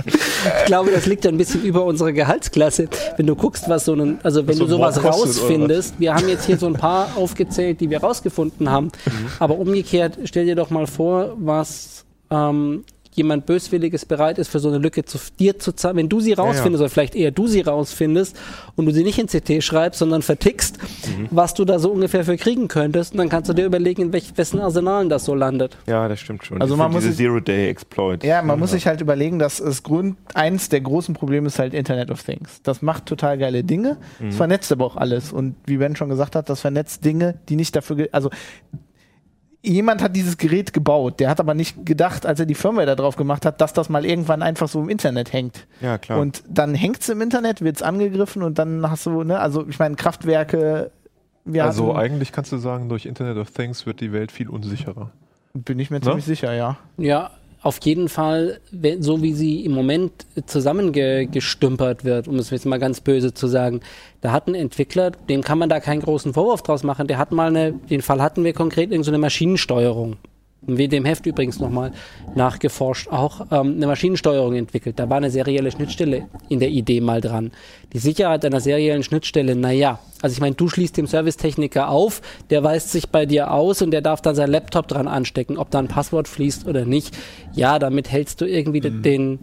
ich glaube, das liegt ja ein bisschen über unsere Gehaltsklasse. Wenn du guckst, was so ein, also wenn so du sowas rausfindest, wir haben jetzt hier so ein paar <laughs> aufgezählt, die wir rausgefunden haben. Mhm. Aber umgekehrt, stell dir doch mal vor, was ähm, jemand Böswilliges bereit ist, für so eine Lücke zu dir zu zahlen. Wenn du sie rausfindest, oder vielleicht eher du sie rausfindest und du sie nicht in CT schreibst, sondern vertickst, Mhm. was du da so ungefähr für kriegen könntest, und dann kannst du dir überlegen, in welch, wessen Arsenalen das so landet. Ja, das stimmt schon. Also Das man muss diese sich- Zero-Day-Exploits. Ja, man muss sich halt überlegen, dass es Grund, eins der großen Probleme ist halt Internet of Things. Das macht total geile Dinge, es vernetzt aber auch alles. Und wie Ben schon gesagt hat, das vernetzt Dinge, die nicht dafür, also jemand hat dieses Gerät gebaut, der hat aber nicht gedacht, als er die Firmware da drauf gemacht hat, dass das mal irgendwann einfach so im Internet hängt. Ja, klar. Und dann hängt's im Internet, wird's angegriffen und dann hast du, ne, also ich meine, Kraftwerke, wir Also hatten, eigentlich kannst du sagen, durch Internet of Things wird die Welt viel unsicherer. bin ich mir Ne? ziemlich sicher, ja. Ja, auf jeden Fall, so wie sie im Moment zusammengestümpert wird, um es jetzt mal ganz böse zu sagen. Da hat ein Entwickler, dem kann man da keinen großen Vorwurf draus machen, der hat mal eine, den Fall hatten wir konkret, irgendeine so eine Maschinensteuerung. In dem Heft übrigens nochmal nachgeforscht, auch ähm, eine Maschinensteuerung entwickelt. Da war eine serielle Schnittstelle in der Idee mal dran. Die Sicherheit einer seriellen Schnittstelle, naja, also ich meine, du schließt dem Servicetechniker auf, der weist sich bei dir aus und der darf dann sein Laptop dran anstecken, ob da ein Passwort fließt oder nicht. Ja, damit hältst du irgendwie Mhm. den,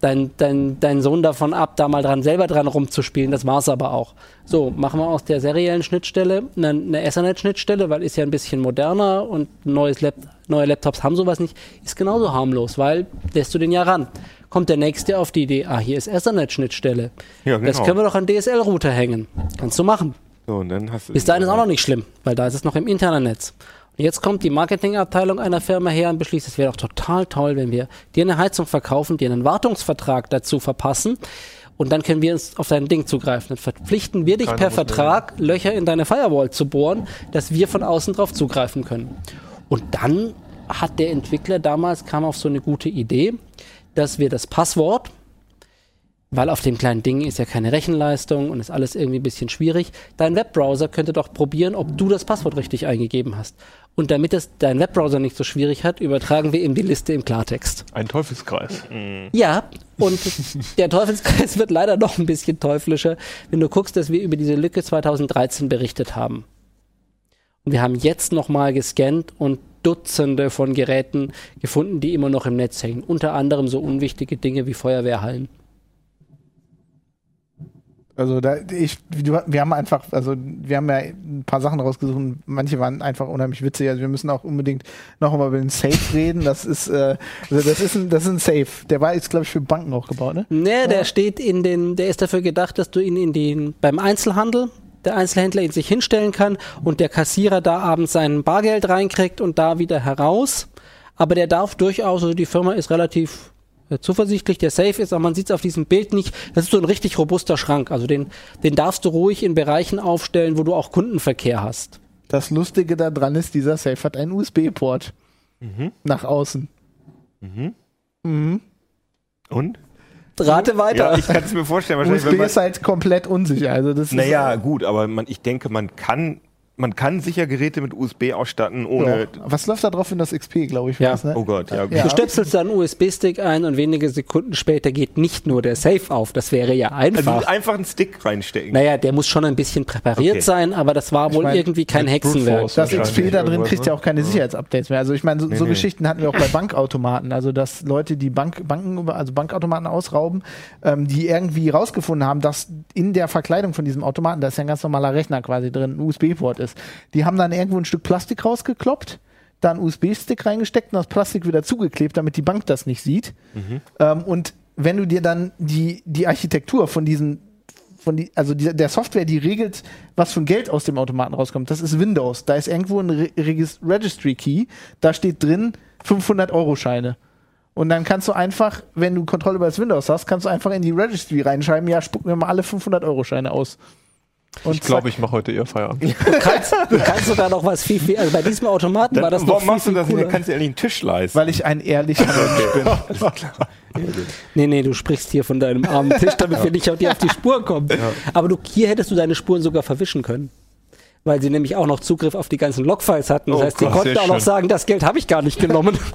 dein, dein, deinen Sohn davon ab, da mal dran selber dran rumzuspielen. Das war's aber auch. So, machen wir aus der seriellen Schnittstelle eine, eine Ethernet-Schnittstelle, weil ist ja ein bisschen moderner und neues Lap neue Laptops haben sowas nicht, ist genauso harmlos, weil lässt du den ja ran. Kommt der nächste auf die Idee, ah, hier ist Ethernet-Schnittstelle. Ja, Das genau. können wir doch an DSL-Router hängen. Kannst du machen. So, und dann hast du Bis dahin ist auch noch nicht schlimm, weil da ist es noch im internen Netz. Und jetzt kommt die Marketingabteilung einer Firma her und beschließt, es wäre doch total toll, wenn wir dir eine Heizung verkaufen, dir einen Wartungsvertrag dazu verpassen und dann können wir uns auf dein Ding zugreifen. Dann verpflichten wir dich Keiner per muss mehr Vertrag, Löcher in deine Firewall zu bohren, dass wir von außen drauf zugreifen können. Und dann hat der Entwickler damals, kam auf so eine gute Idee, dass wir das Passwort, weil auf dem kleinen Ding ist ja keine Rechenleistung und ist alles irgendwie ein bisschen schwierig. Dein Webbrowser könnte doch probieren, ob du das Passwort richtig eingegeben hast. Und damit es dein Webbrowser nicht so schwierig hat, übertragen wir ihm die Liste im Klartext. Ein Teufelskreis. Ja, und der Teufelskreis wird leider noch ein bisschen teuflischer, wenn du guckst, dass wir über diese Lücke 2013 berichtet haben. Und wir haben jetzt nochmal gescannt und Dutzende von Geräten gefunden, die immer noch im Netz hängen. Unter anderem so unwichtige Dinge wie Feuerwehrhallen. Also da, ich, wir haben einfach, also wir haben ja ein paar Sachen rausgesucht. und Manche waren einfach unheimlich witzig. Also wir müssen auch unbedingt noch mal über den Safe <laughs> reden. Das ist, äh, also das ist ein, das ist ein Safe. Der war jetzt glaube ich für Banken auch gebaut, ne? Ne, der steht in den, der ist dafür gedacht, dass du ihn in den, beim Einzelhandel, der Einzelhändler ihn sich hinstellen kann und der Kassierer da abends sein Bargeld reinkriegt und da wieder heraus. Aber der darf durchaus, also die Firma ist relativ äh, zuversichtlich, der Safe ist, aber man sieht es auf diesem Bild nicht. Das ist so ein richtig robuster Schrank. Also den, den darfst du ruhig in Bereichen aufstellen, wo du auch Kundenverkehr hast. Das Lustige daran ist, dieser Safe hat einen USB-Port nach außen. Und? Rate weiter. Ja, ich kann es mir vorstellen. Wahrscheinlich, USB wenn man, ist halt komplett unsicher. Also das ist, naja, gut, aber man, ich denke, man kann man kann sicher Geräte mit USB ausstatten, ohne. Ja. Was läuft da drauf in das XP, glaube ich? Ja. war's, ne? Oh Gott, ja. Ja. Du stöpselst da einen USB-Stick ein und wenige Sekunden später geht nicht nur der Safe auf. Das wäre ja Also einfach. einfach einen Stick reinstecken. naja, der muss schon ein bisschen präpariert Okay. sein, aber das war wohl mein, irgendwie kein Hexenwerk. Das XP da drin kriegt ja ne? auch keine Sicherheitsupdates mehr. Also ich meine, so, Nee, so nee. Geschichten hatten wir auch bei Bankautomaten. Also dass Leute, die Bank, Banken, also Bankautomaten ausrauben, ähm, die irgendwie rausgefunden haben, dass in der Verkleidung von diesem Automaten, da ist ja ein ganz normaler Rechner quasi drin, ein USB-Port ist. Die haben dann irgendwo ein Stück Plastik rausgekloppt, da einen USB-Stick reingesteckt und das Plastik wieder zugeklebt, damit die Bank das nicht sieht. Ähm, und wenn du dir dann die, die Architektur von diesen von die, also die, der Software, die regelt, was für ein Geld aus dem Automaten rauskommt. Das ist Windows. Da ist irgendwo ein Re Regis Registry Key. Da steht drin 500 Euro Scheine. Und dann kannst du einfach, wenn du Kontrolle über das Windows hast, kannst du einfach in die Registry reinschreiben, ja, spuck mir mal alle 500 Euro Scheine aus. Und Ich glaube, ich mache heute eher Feierabend. <laughs> Du kannst, du kannst sogar noch was viel, viel, also bei diesem Automaten Dann, war das noch warum viel, machst du das? denn? cooler. Du kannst ja eigentlich einen Tisch leisten. weil ich ein ehrlicher Mensch bin. <laughs> Nee, nee, du sprichst hier von deinem armen Tisch, damit wir nicht auf dir auf die Spur kommen. Aber du, hier hättest du deine Spuren sogar verwischen können. Weil sie nämlich auch noch Zugriff auf die ganzen Logfiles hatten. Das Oh heißt, sie Gott, konnten auch noch schön. sagen, das Geld habe ich gar nicht genommen. <laughs>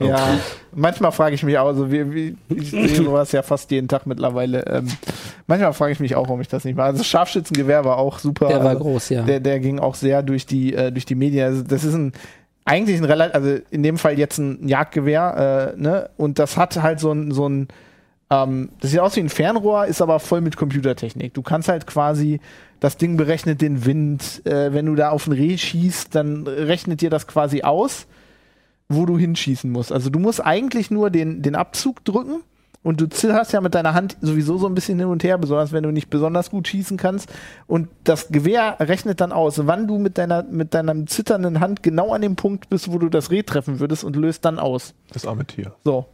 Ja, manchmal frage ich mich auch, also wie, wie, ich sehe <laughs> sowas ja fast jeden Tag mittlerweile. Ähm, manchmal frage ich mich auch, warum ich das nicht mache. Also das Scharfschützengewehr war auch super. Der war also, groß, ja. Der, der ging auch sehr durch die, äh, durch die Medien. Also das ist ein eigentlich ein relativ, also in dem Fall jetzt ein Jagdgewehr, äh, ne? Und das hat halt so ein, so ein ähm, das sieht aus wie ein Fernrohr, ist aber voll mit Computertechnik. Du kannst halt quasi, das Ding berechnet den Wind. Äh, wenn du da auf ein Reh schießt, dann rechnet dir das quasi aus, wo du hinschießen musst. Also du musst eigentlich nur den, den Abzug drücken und du zitterst ja mit deiner Hand sowieso so ein bisschen hin und her, besonders wenn du nicht besonders gut schießen kannst. Und das Gewehr rechnet dann aus, wann du mit deiner, mit deiner zitternden Hand genau an dem Punkt bist, wo du das Reh treffen würdest und löst dann aus. Das arme Tier. So.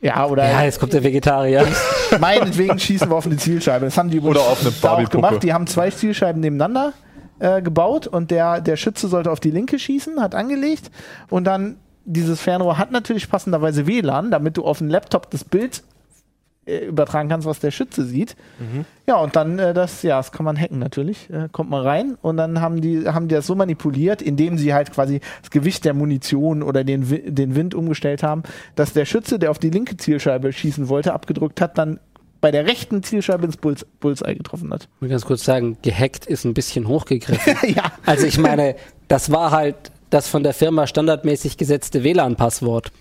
Ja, oder Ja, jetzt kommt der Vegetarier. <laughs> meinetwegen schießen wir auf eine Zielscheibe. Das haben die übrigens Oder auf eine da auch gemacht. Die haben zwei Zielscheiben nebeneinander äh, gebaut und der, der Schütze sollte auf die linke schießen, hat angelegt und dann dieses Fernrohr hat natürlich passenderweise WLAN, damit du auf dem Laptop das Bild äh, übertragen kannst, was der Schütze sieht. Ja, und dann äh, das, ja, das kann man hacken natürlich. Äh, kommt man rein und dann haben die, haben die das so manipuliert, indem sie halt quasi das Gewicht der Munition oder den, den Wind umgestellt haben, dass der Schütze, der auf die linke Zielscheibe schießen wollte, abgedrückt hat, dann bei der rechten Zielscheibe ins Bulls Bullseye getroffen hat. Ich will ganz kurz sagen, gehackt ist ein bisschen hochgegriffen. <laughs> ja. Also ich meine, das war halt das von der Firma standardmäßig gesetzte WLAN-Passwort.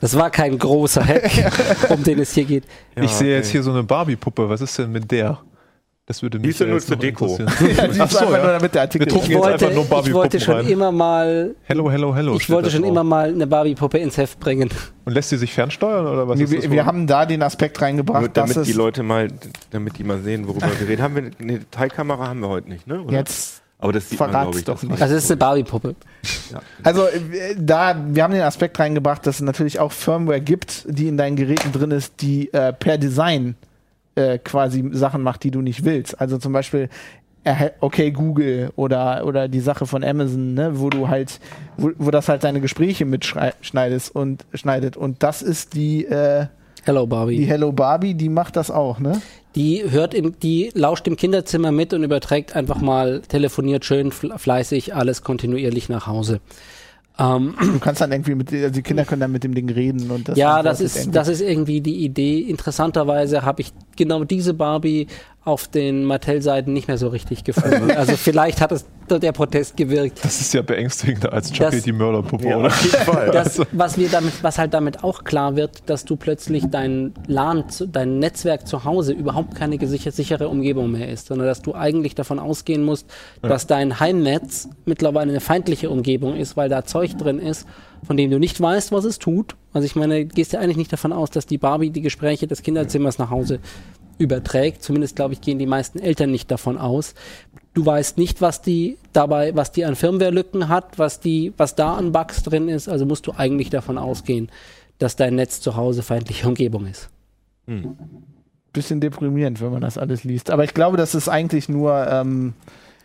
Das war kein großer Hack, <laughs> um den es hier geht. ich sehe jetzt okay. hier so eine Barbie-Puppe. Was ist denn mit der? Das würde mich ist ja ja nur zur Deko. <laughs> ja die Ach ist so, einfach ja. nur damit der Artikel. Wir drucken Ich jetzt wollte, einfach nur ich Barbie-Puppen wollte schon rein. immer mal, Hello, hello, hello. ich wollte da schon drauf. immer mal eine Barbie-Puppe ins Heft bringen. Und lässt sie sich fernsteuern oder was wir, ist das? wir, haben da den Aspekt reingebracht, Nur dass damit die es Leute mal, damit die mal sehen, worüber <laughs> wir reden. Haben wir eine Detailkamera haben wir heute nicht, ne? Oder? jetzt Aber das sieht man, verrat's ich. doch das nicht. reicht. Also es ist eine Barbie-Puppe. Also äh, da, wir haben den Aspekt reingebracht, dass es natürlich auch Firmware gibt, die in deinen Geräten drin ist, die äh, per Design äh, quasi Sachen macht, die du nicht willst. Also zum Beispiel okay Google oder oder die Sache von Amazon, ne, wo du halt, wo, wo das halt deine Gespräche mitschneidest und schneidet. Und das ist die äh, Hello Barbie. die Hello Barbie, die macht das auch, ne? Die hört im, die lauscht im Kinderzimmer mit und überträgt einfach mal, telefoniert schön fle- fleißig alles kontinuierlich nach Hause. Ähm, Du kannst dann irgendwie mit, also die Kinder können dann mit dem Ding reden und das ja, das ist, das ist irgendwie die Idee. Interessanterweise habe ich genau diese Barbie auf den Mattel-Seiten nicht mehr so richtig gefunden. <laughs> Also vielleicht hat es der Protest gewirkt. Das ist ja beängstigender als Chucky Das- die Mörderpuppe, Ja, oder? auf jeden Fall. <laughs> Das, was wir damit, was halt damit auch klar wird, dass du plötzlich dein LAN, dein Netzwerk zu Hause überhaupt keine sichere Umgebung mehr ist, sondern dass du eigentlich davon ausgehen musst, dass dein Heimnetz mittlerweile eine feindliche Umgebung ist, weil da Zeug drin ist, von dem du nicht weißt, was es tut. Also ich meine, du gehst ja eigentlich nicht davon aus, dass die Barbie die Gespräche des Kinderzimmers nach Hause überträgt. Zumindest, glaube ich, gehen die meisten Eltern nicht davon aus. Du weißt nicht, was die dabei, was die an Firmware-Lücken hat, was die, was da an Bugs drin ist. Also musst du eigentlich davon ausgehen, dass dein Netz zu Hause feindliche Umgebung ist. bisschen deprimierend, wenn man das alles liest. Aber ich glaube, das ist eigentlich nur, ähm,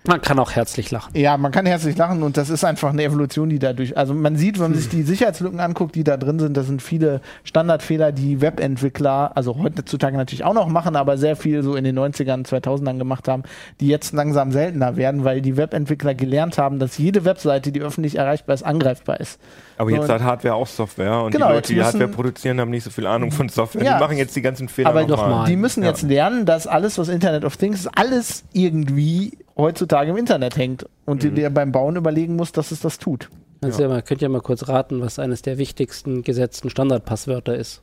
Man kann auch herzlich lachen. Ja, man kann herzlich lachen und das ist einfach eine Evolution, die dadurch, also man sieht, wenn man sich die Sicherheitslücken anguckt, die da drin sind, das sind viele Standardfehler, die Webentwickler, also heutzutage natürlich auch noch machen, aber sehr viel so in den 90ern, 2000ern gemacht haben, die jetzt langsam seltener werden, weil die Webentwickler gelernt haben, dass jede Webseite, die öffentlich erreichbar ist, angreifbar ist. Aber jetzt Und- hat Hardware auch Software und Genau, die Leute, die Hardware produzieren, haben nicht so viel Ahnung von Software. Ja. Die machen jetzt die ganzen Fehler Aber nochmal. nochmal. Die müssen Ja. jetzt lernen, dass alles, was Internet of Things ist, alles irgendwie heutzutage im Internet hängt und Mhm. dir beim Bauen überlegen musst, dass es das tut. Also ja. man könnt ja mal kurz raten, was eines der wichtigsten gesetzten Standardpasswörter ist.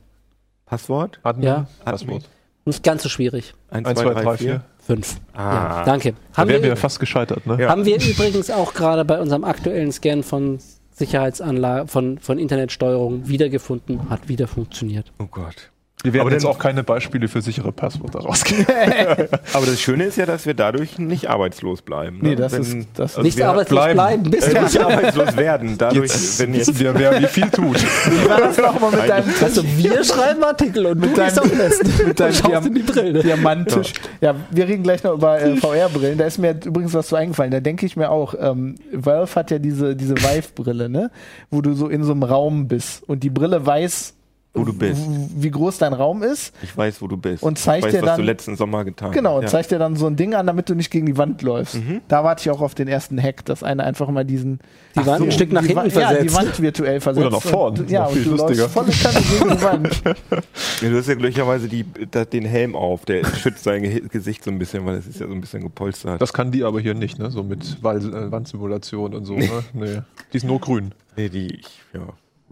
Passwort? Admin, Ja. Passwort. Nicht ganz so schwierig. 1, 1, 2, 3, 4. Fünf. Ah. Ja, danke. Da Haben wären wir wir, fast gescheitert, ne? Ja. haben wir übrigens auch gerade bei unserem aktuellen Scan von Sicherheitsanlagen, von, von Internetsteuerung wiedergefunden, hat wieder funktioniert. Oh Gott. Wir werden Aber jetzt dann- auch keine Beispiele für sichere Passwörter rausgeben. <laughs> Aber das Schöne ist ja, dass wir dadurch nicht arbeitslos bleiben. Ne? Nee, das ist- das ist- Nicht wir arbeitslos bleiben. bleiben, bist äh, du nicht arbeitslos <laughs> werden. Dadurch, Jetzt wenn jetzt, wir, wer wie viel tut. Wie war das nochmal mit deinem Also wir schreiben Artikel und du Mit gehst deinem- auf Nest mit deinem Diam- in die Brille. Diamanttisch. Ja. wir reden gleich noch über äh, VR-Brillen. Da ist mir übrigens was zu eingefallen. Da denke ich mir auch, ähm, Valve hat ja diese, diese Vive-Brille, ne? Wo du so in so einem Raum bist und die Brille weiß, Wo du bist. wie groß dein Raum ist. ich weiß, wo du bist. Und zeigt ich weiß, dir was dann- du letzten Sommer getan Genau, hast. Ja. zeigt dir dann so ein Ding an, damit du nicht gegen die Wand läufst. Mhm. Da warte ich auch auf den ersten Hack, dass einer einfach mal diesen Die Wand ein Stück nach die hinten Wand, Ja, die versetzt. Wand virtuell versetzt. Oder nach vorn. Und, ja, und viel du lustiger. läufst volle Kanne gegen die Wand. <laughs> Ja, du hast ja glücklicherweise die, den Helm auf, der schützt dein Ge Gesicht so ein bisschen, weil es ist ja so ein bisschen gepolstert. Das kann die aber hier nicht, ne? So mit äh, Wandsimulation und so. Ne? <laughs> Nee. Die ist nur grün. nee, die, ich, ja.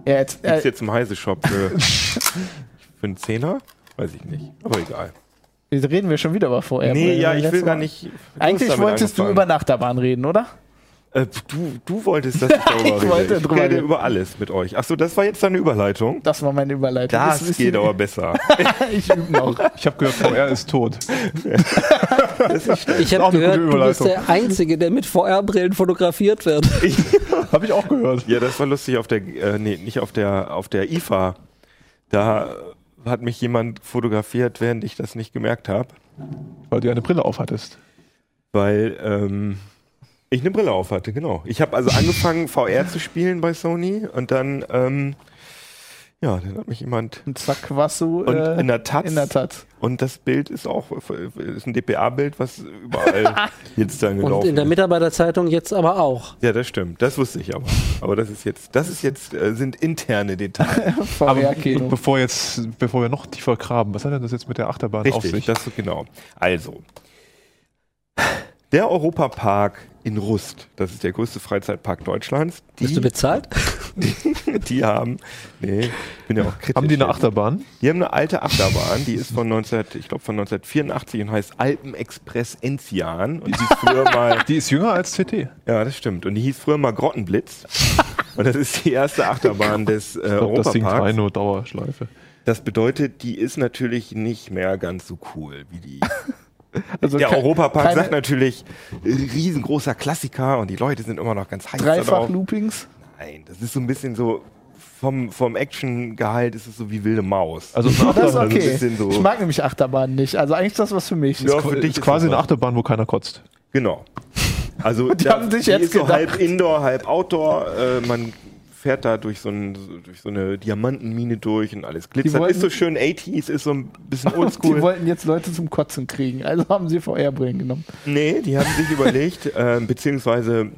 Ja, jetzt, Gibt's äh, jetzt im Heise-Shop für, <laughs> für einen Zehner? Weiß ich nicht. Aber egal. jetzt reden wir schon wieder über VR. nee, ja, ich will gar nicht. Eigentlich wolltest du über eine Achterbahn reden, oder? Äh, du, du wolltest, dass ich <laughs> darüber Ich rede. wollte ich rede reden. über alles mit euch. Achso, das war jetzt deine Überleitung. Das war meine Überleitung. Das ein geht aber besser. <laughs> ich übe noch. Ich habe gehört, VR ist tot. <laughs> Ich habe gehört, du bist der Einzige, der mit VR-Brillen fotografiert wird. Habe ich auch gehört. Ja, das war lustig auf der, äh, nee, nicht auf der, auf der IFA. Da hat mich jemand fotografiert, während ich das nicht gemerkt habe, Weil du eine Brille auf hattest. weil ähm, ich eine Brille auf hatte, genau. Ich habe also angefangen, <laughs> VR zu spielen bei Sony und dann, ähm, ja, dann hat mich jemand Und zack, warst du und äh, in der Taz in der Taz. und das Bild ist auch ist ein DPA-Bild, was überall <laughs> jetzt dann gelaufen Und in der ist. Mitarbeiterzeitung jetzt aber auch. Ja, das stimmt. Das wusste ich aber. Aber das ist jetzt, das ist jetzt, äh, sind interne Details. <laughs> Aber VR-Kino. bevor, jetzt, bevor wir noch tiefer graben, was hat denn das jetzt mit der Achterbahn auf Richtig, sich? das genau. Also, der Europapark in Rust, das ist der größte Freizeitpark Deutschlands, Bist du die, bezahlt? <laughs> die haben, nee, ich bin ja auch kritisch. Haben die eine. Achterbahn? Die haben eine alte Achterbahn, die ist von 19, ich glaube von 1984 und heißt Alpenexpress Enzian und die hieß früher <laughs> mal, Die ist jünger als CT. ja, das stimmt, und die hieß früher mal Grottenblitz. Und das ist die erste Achterbahn <laughs> des äh, Ich glaube, das singt Europaparks. Rhino Dauerschleife. Das bedeutet, die ist natürlich nicht mehr ganz so cool wie die Also der Europapark sagt natürlich, äh, riesengroßer Klassiker und die Leute sind immer noch ganz heiß darauf. Dreifach-Loopings. Nein, das ist so ein bisschen so, vom, vom Action-Gehalt ist es so wie wilde Maus. Also <laughs> Das ist Achterbahn Also ein okay. bisschen so- Ich mag nämlich Achterbahn nicht. Also eigentlich ist das was für mich. Ja, für ist, dich ist quasi eine. Achterbahn, wo keiner kotzt. Genau. Also <laughs> Die haben sich jetzt ist so gedacht. halb Indoor, halb Outdoor. Äh, man fährt da durch so, ein, durch so eine Diamantenmine durch und alles glitzert. wollten- ist so schön 80s, ist so ein bisschen <laughs> Die oldschool. wollten jetzt Leute zum Kotzen kriegen. Also haben sie VR-Brillen genommen. Nee, die haben sich <laughs> überlegt, äh, beziehungsweise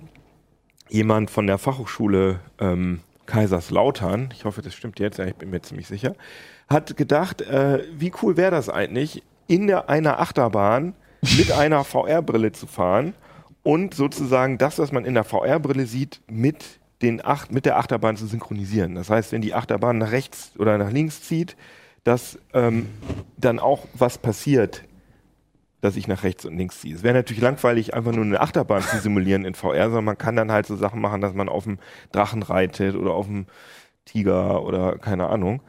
jemand von der Fachhochschule ähm, Kaiserslautern, ich hoffe, das stimmt jetzt, ja, ich bin mir ziemlich sicher, hat gedacht, äh, wie cool wäre das eigentlich, in der, einer Achterbahn mit einer <laughs> VR-Brille zu fahren und sozusagen das, was man in der VR-Brille sieht, mit, den Acht, mit der Achterbahn zu synchronisieren. Das heißt, wenn die Achterbahn nach rechts oder nach links zieht, dass ähm, dann auch was passiert dass ich nach rechts und links ziehe. Es wäre natürlich langweilig, einfach nur eine Achterbahn zu simulieren in VR, sondern man kann dann halt so Sachen machen, dass man auf dem Drachen reitet oder auf dem Tiger oder keine Ahnung.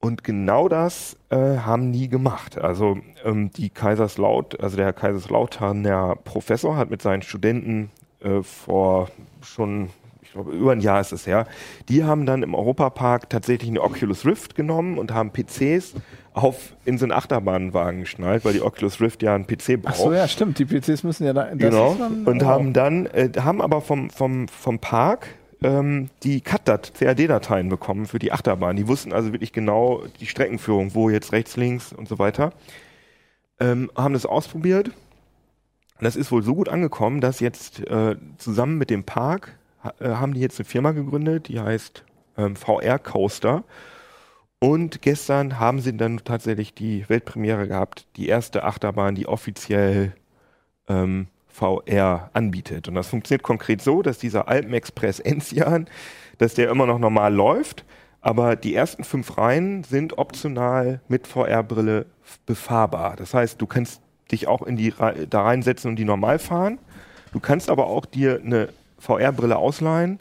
Und genau das äh, haben die gemacht. Also ähm, die Kaiserslaut, also der Kaiserslautern, der Professor, hat mit seinen Studenten äh, vor schon, ich glaube, über ein Jahr ist es her, die haben dann im Europapark tatsächlich eine Oculus Rift genommen und haben PCs auf in so einen Achterbahnwagen geschnallt, weil die Oculus Rift ja einen PC braucht. Ach so, ja, stimmt. Die PCs müssen ja da. das Genau. dann- und oh. haben dann, äh, haben aber vom, vom, vom Park ähm, die CutDat, CAD-Dateien bekommen für die Achterbahn. Die wussten also wirklich genau die Streckenführung, wo jetzt rechts, links und so weiter. Ähm, haben das ausprobiert. Das ist wohl so gut angekommen, dass jetzt äh, zusammen mit dem Park haben die jetzt eine Firma gegründet, die heißt ähm, VR Coaster. Und gestern haben sie dann tatsächlich die Weltpremiere gehabt, die erste Achterbahn, die offiziell ähm, VR anbietet. Und das funktioniert konkret so, dass dieser Alpenexpress <laughs> Enzian, dass der immer noch normal läuft, aber die ersten fünf Reihen sind optional mit VR-Brille befahrbar. Das heißt, du kannst dich auch in die da reinsetzen und die normal fahren. Du kannst aber auch dir eine VR-Brille ausleihen,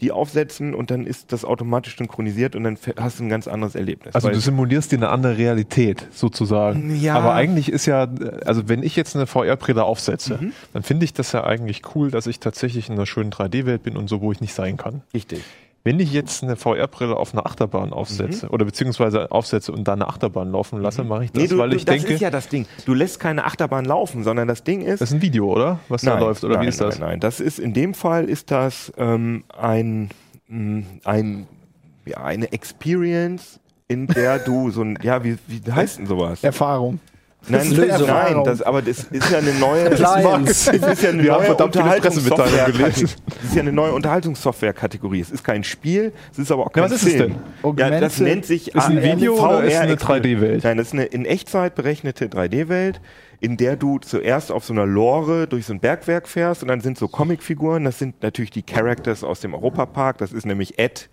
die aufsetzen und dann ist das automatisch synchronisiert und dann hast du ein ganz anderes Erlebnis. Also du simulierst dir eine andere Realität sozusagen. Ja. Aber eigentlich ist ja, also wenn ich jetzt eine VR-Brille aufsetze, Mhm. dann finde ich das ja eigentlich cool, dass ich tatsächlich in einer schönen 3D-Welt bin und so, wo ich nicht sein kann. richtig. Wenn ich jetzt eine VR-Brille auf eine Achterbahn aufsetze oder beziehungsweise aufsetze und da eine Achterbahn laufen lasse, mache ich das, Mhm. Nee, du, weil du, ich das denke, ist ja das Ding. Du lässt keine Achterbahn laufen, sondern das Ding ist. das ist ein Video, oder? Was da läuft, oder nein, wie ist das? Nein, nein, das ist in dem Fall ist das ähm, ein, mh, ein ja, eine Experience, in der du so ein ja wie, wie heißt denn sowas? Erfahrung. Nein, Lösung. nein, das, aber das ist ja eine neue. <laughs> Appliance. Es ist ja eine Wir neue Unterhaltungssoftware. Das ist ja eine neue Unterhaltungssoftware-Kategorie. Es ist kein Spiel, es ist aber auch kein Ja, was ist es Film. denn? Ja, das nennt sich Ist ein Video oder ist es eine VR Experience. 3D-Welt? Nein, das ist eine in Echtzeit berechnete 3D-Welt, in der du zuerst auf so einer Lore durch so ein Bergwerk fährst und dann sind so Comicfiguren. Das sind natürlich die Characters aus dem Europapark. Das ist nämlich Ed.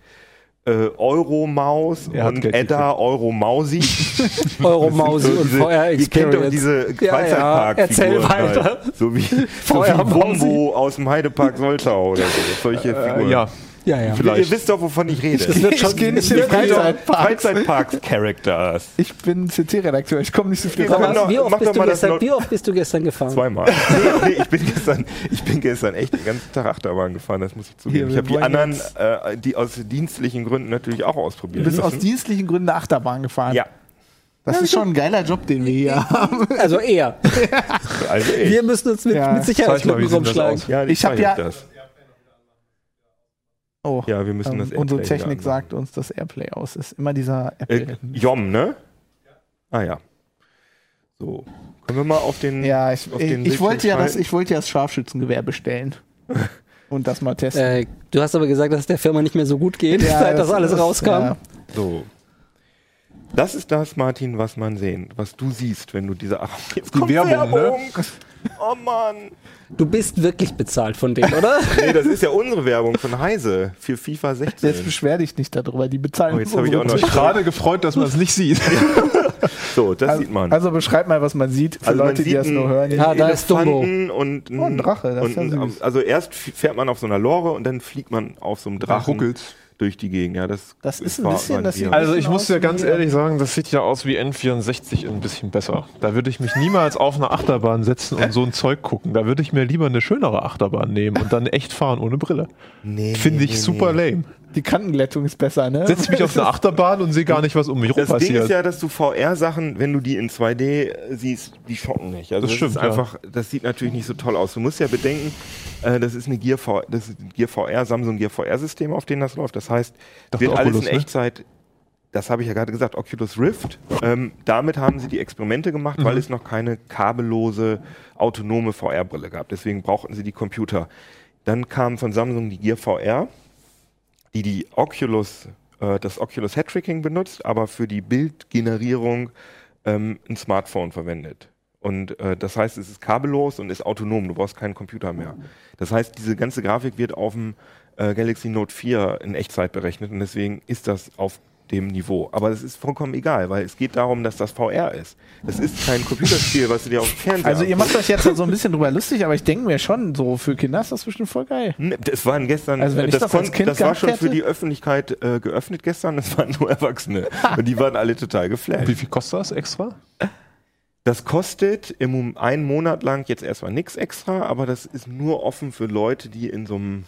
Äh, Euromaus und Edda Euromausi. <laughs> Euromausi und diese, VR Ihr kennt doch Experience. diese Ja, Freizeitpark. ja, erzähl weiter. So wie, so wie. Bumbo aus dem Heidepark Soltau oder so. Solche Figuren. Äh, ja, Ja, ja. vielleicht. Ihr wisst doch, wovon ich rede. Das wird schon, Ich geh nicht es in wird den wieder- Freizeitpark. Freizeitparks-Characters. Ich bin CT-Redakteur, ich komme nicht so viel raus. wie, oft bist du gestern, wie oft bist du gestern gefahren? Zweimal. <laughs> nee, nee, ich bin gestern, ich bin gestern echt den ganzen Tag Achterbahn gefahren, das muss ich zugeben. Hier, ich habe die anderen, äh, die aus dienstlichen Gründen natürlich auch Du ausprobiert. bist aus dienstlichen Gründen Achterbahn gefahren. Ja, Das ist schon ein geiler Job, den wir hier haben. <laughs> Also eher. also. <laughs> Wir müssen uns mit, Ja. mit das rumschlagen. ja, Ich hab weiß ja- Das. Oh, Ja, wir müssen ähm, das unsere Airplay Technik hier sagt uns, dass Airplay aus ist. Immer dieser Äh, Apple. Jom, ne? Ah ja. So. Können wir mal auf den. ja, ich, auf den ich wollte ja das, ich wollte ja das Scharfschützengewehr bestellen. <laughs> Und das mal testen. Äh, du hast aber gesagt, dass es der Firma nicht mehr so gut geht, <laughs> Ja, <laughs> seit das, alles ist- rauskam. ja. So. Das ist das, Martin, was man sehen, was du siehst, wenn du diese. Ach, jetzt Die kommt Werbung, ne? Oh Mann. Du bist wirklich bezahlt von denen, oder? <laughs> Nee, das ist ja unsere Werbung von Heise für FIFA 16. Jetzt beschwer dich nicht darüber, die bezahlen Oh, jetzt uns hab ich auch noch- Ich gerade gefreut, dass man es nicht sieht. <laughs> So, das Also, sieht man. also beschreib mal, was man sieht für Also Leute, die sieht das nur hören. Ja, da ist Dumbo. Und ein, Oh, ein Drache, das ist und ja ein- süß. Also erst fährt man auf so einer Lore und dann fliegt man auf so einem Drachen ruckelt. Durch die Gegend. Ja, das, Das ist ein bisschen, das Also ich muss dir ganz ehrlich sagen, das sieht ja aus wie N64 ein bisschen besser. Da würde ich mich niemals auf eine Achterbahn setzen und so ein Zeug gucken. Da würde ich mir lieber eine schönere Achterbahn nehmen und dann echt fahren ohne Brille. nee, Finde nee, ich nee, super nee. lame. Die Kantenglättung ist besser, ne? Setz mich auf eine <laughs> Achterbahn und sehe gar nicht, was um mich rum Das Ding passiert. ist ja, dass du VR-Sachen, wenn du die in 2D siehst, die schocken nicht. Also Das das, stimmt, ist ja. einfach, das sieht natürlich nicht so toll aus. Du musst ja bedenken, äh, das ist eine Gear, V, das ist ein Gear VR, Samsung Gear VR-System, auf dem das läuft. Das heißt, Doch, wird alles Oculus, in ne? Echtzeit. Das habe ich ja gerade gesagt, Oculus Rift. Ähm, damit haben sie die Experimente gemacht, Mhm. weil es noch keine kabellose, autonome VR-Brille gab. Deswegen brauchten sie die Computer. Dann kam von Samsung die Gear VR, die die Oculus, äh, das Oculus Head Tracking benutzt, aber für die Bildgenerierung ähm, ein Smartphone verwendet. Und äh, das heißt, es ist kabellos und ist autonom. Du brauchst keinen Computer mehr. Das heißt, diese ganze Grafik wird auf dem äh, Galaxy Note 4 in Echtzeit berechnet und deswegen ist das auf dem Niveau. Aber das ist vollkommen egal, weil es geht darum, dass das VR ist. Das ist kein Computerspiel, was du dir auf dem Fernseher Also ihr macht euch jetzt so ein bisschen drüber lustig, aber ich denke mir schon, so für Kinder ist das bestimmt voll geil. Ne, Das waren gestern, Also wenn ich das als kon- Kind das war schon für hätte? die Öffentlichkeit äh, geöffnet gestern, das waren nur Erwachsene. <laughs> und die waren alle total geflasht. Wie viel kostet das extra? Das kostet im einen Monat lang jetzt erstmal nichts extra, aber das ist nur offen für Leute, die in so einem in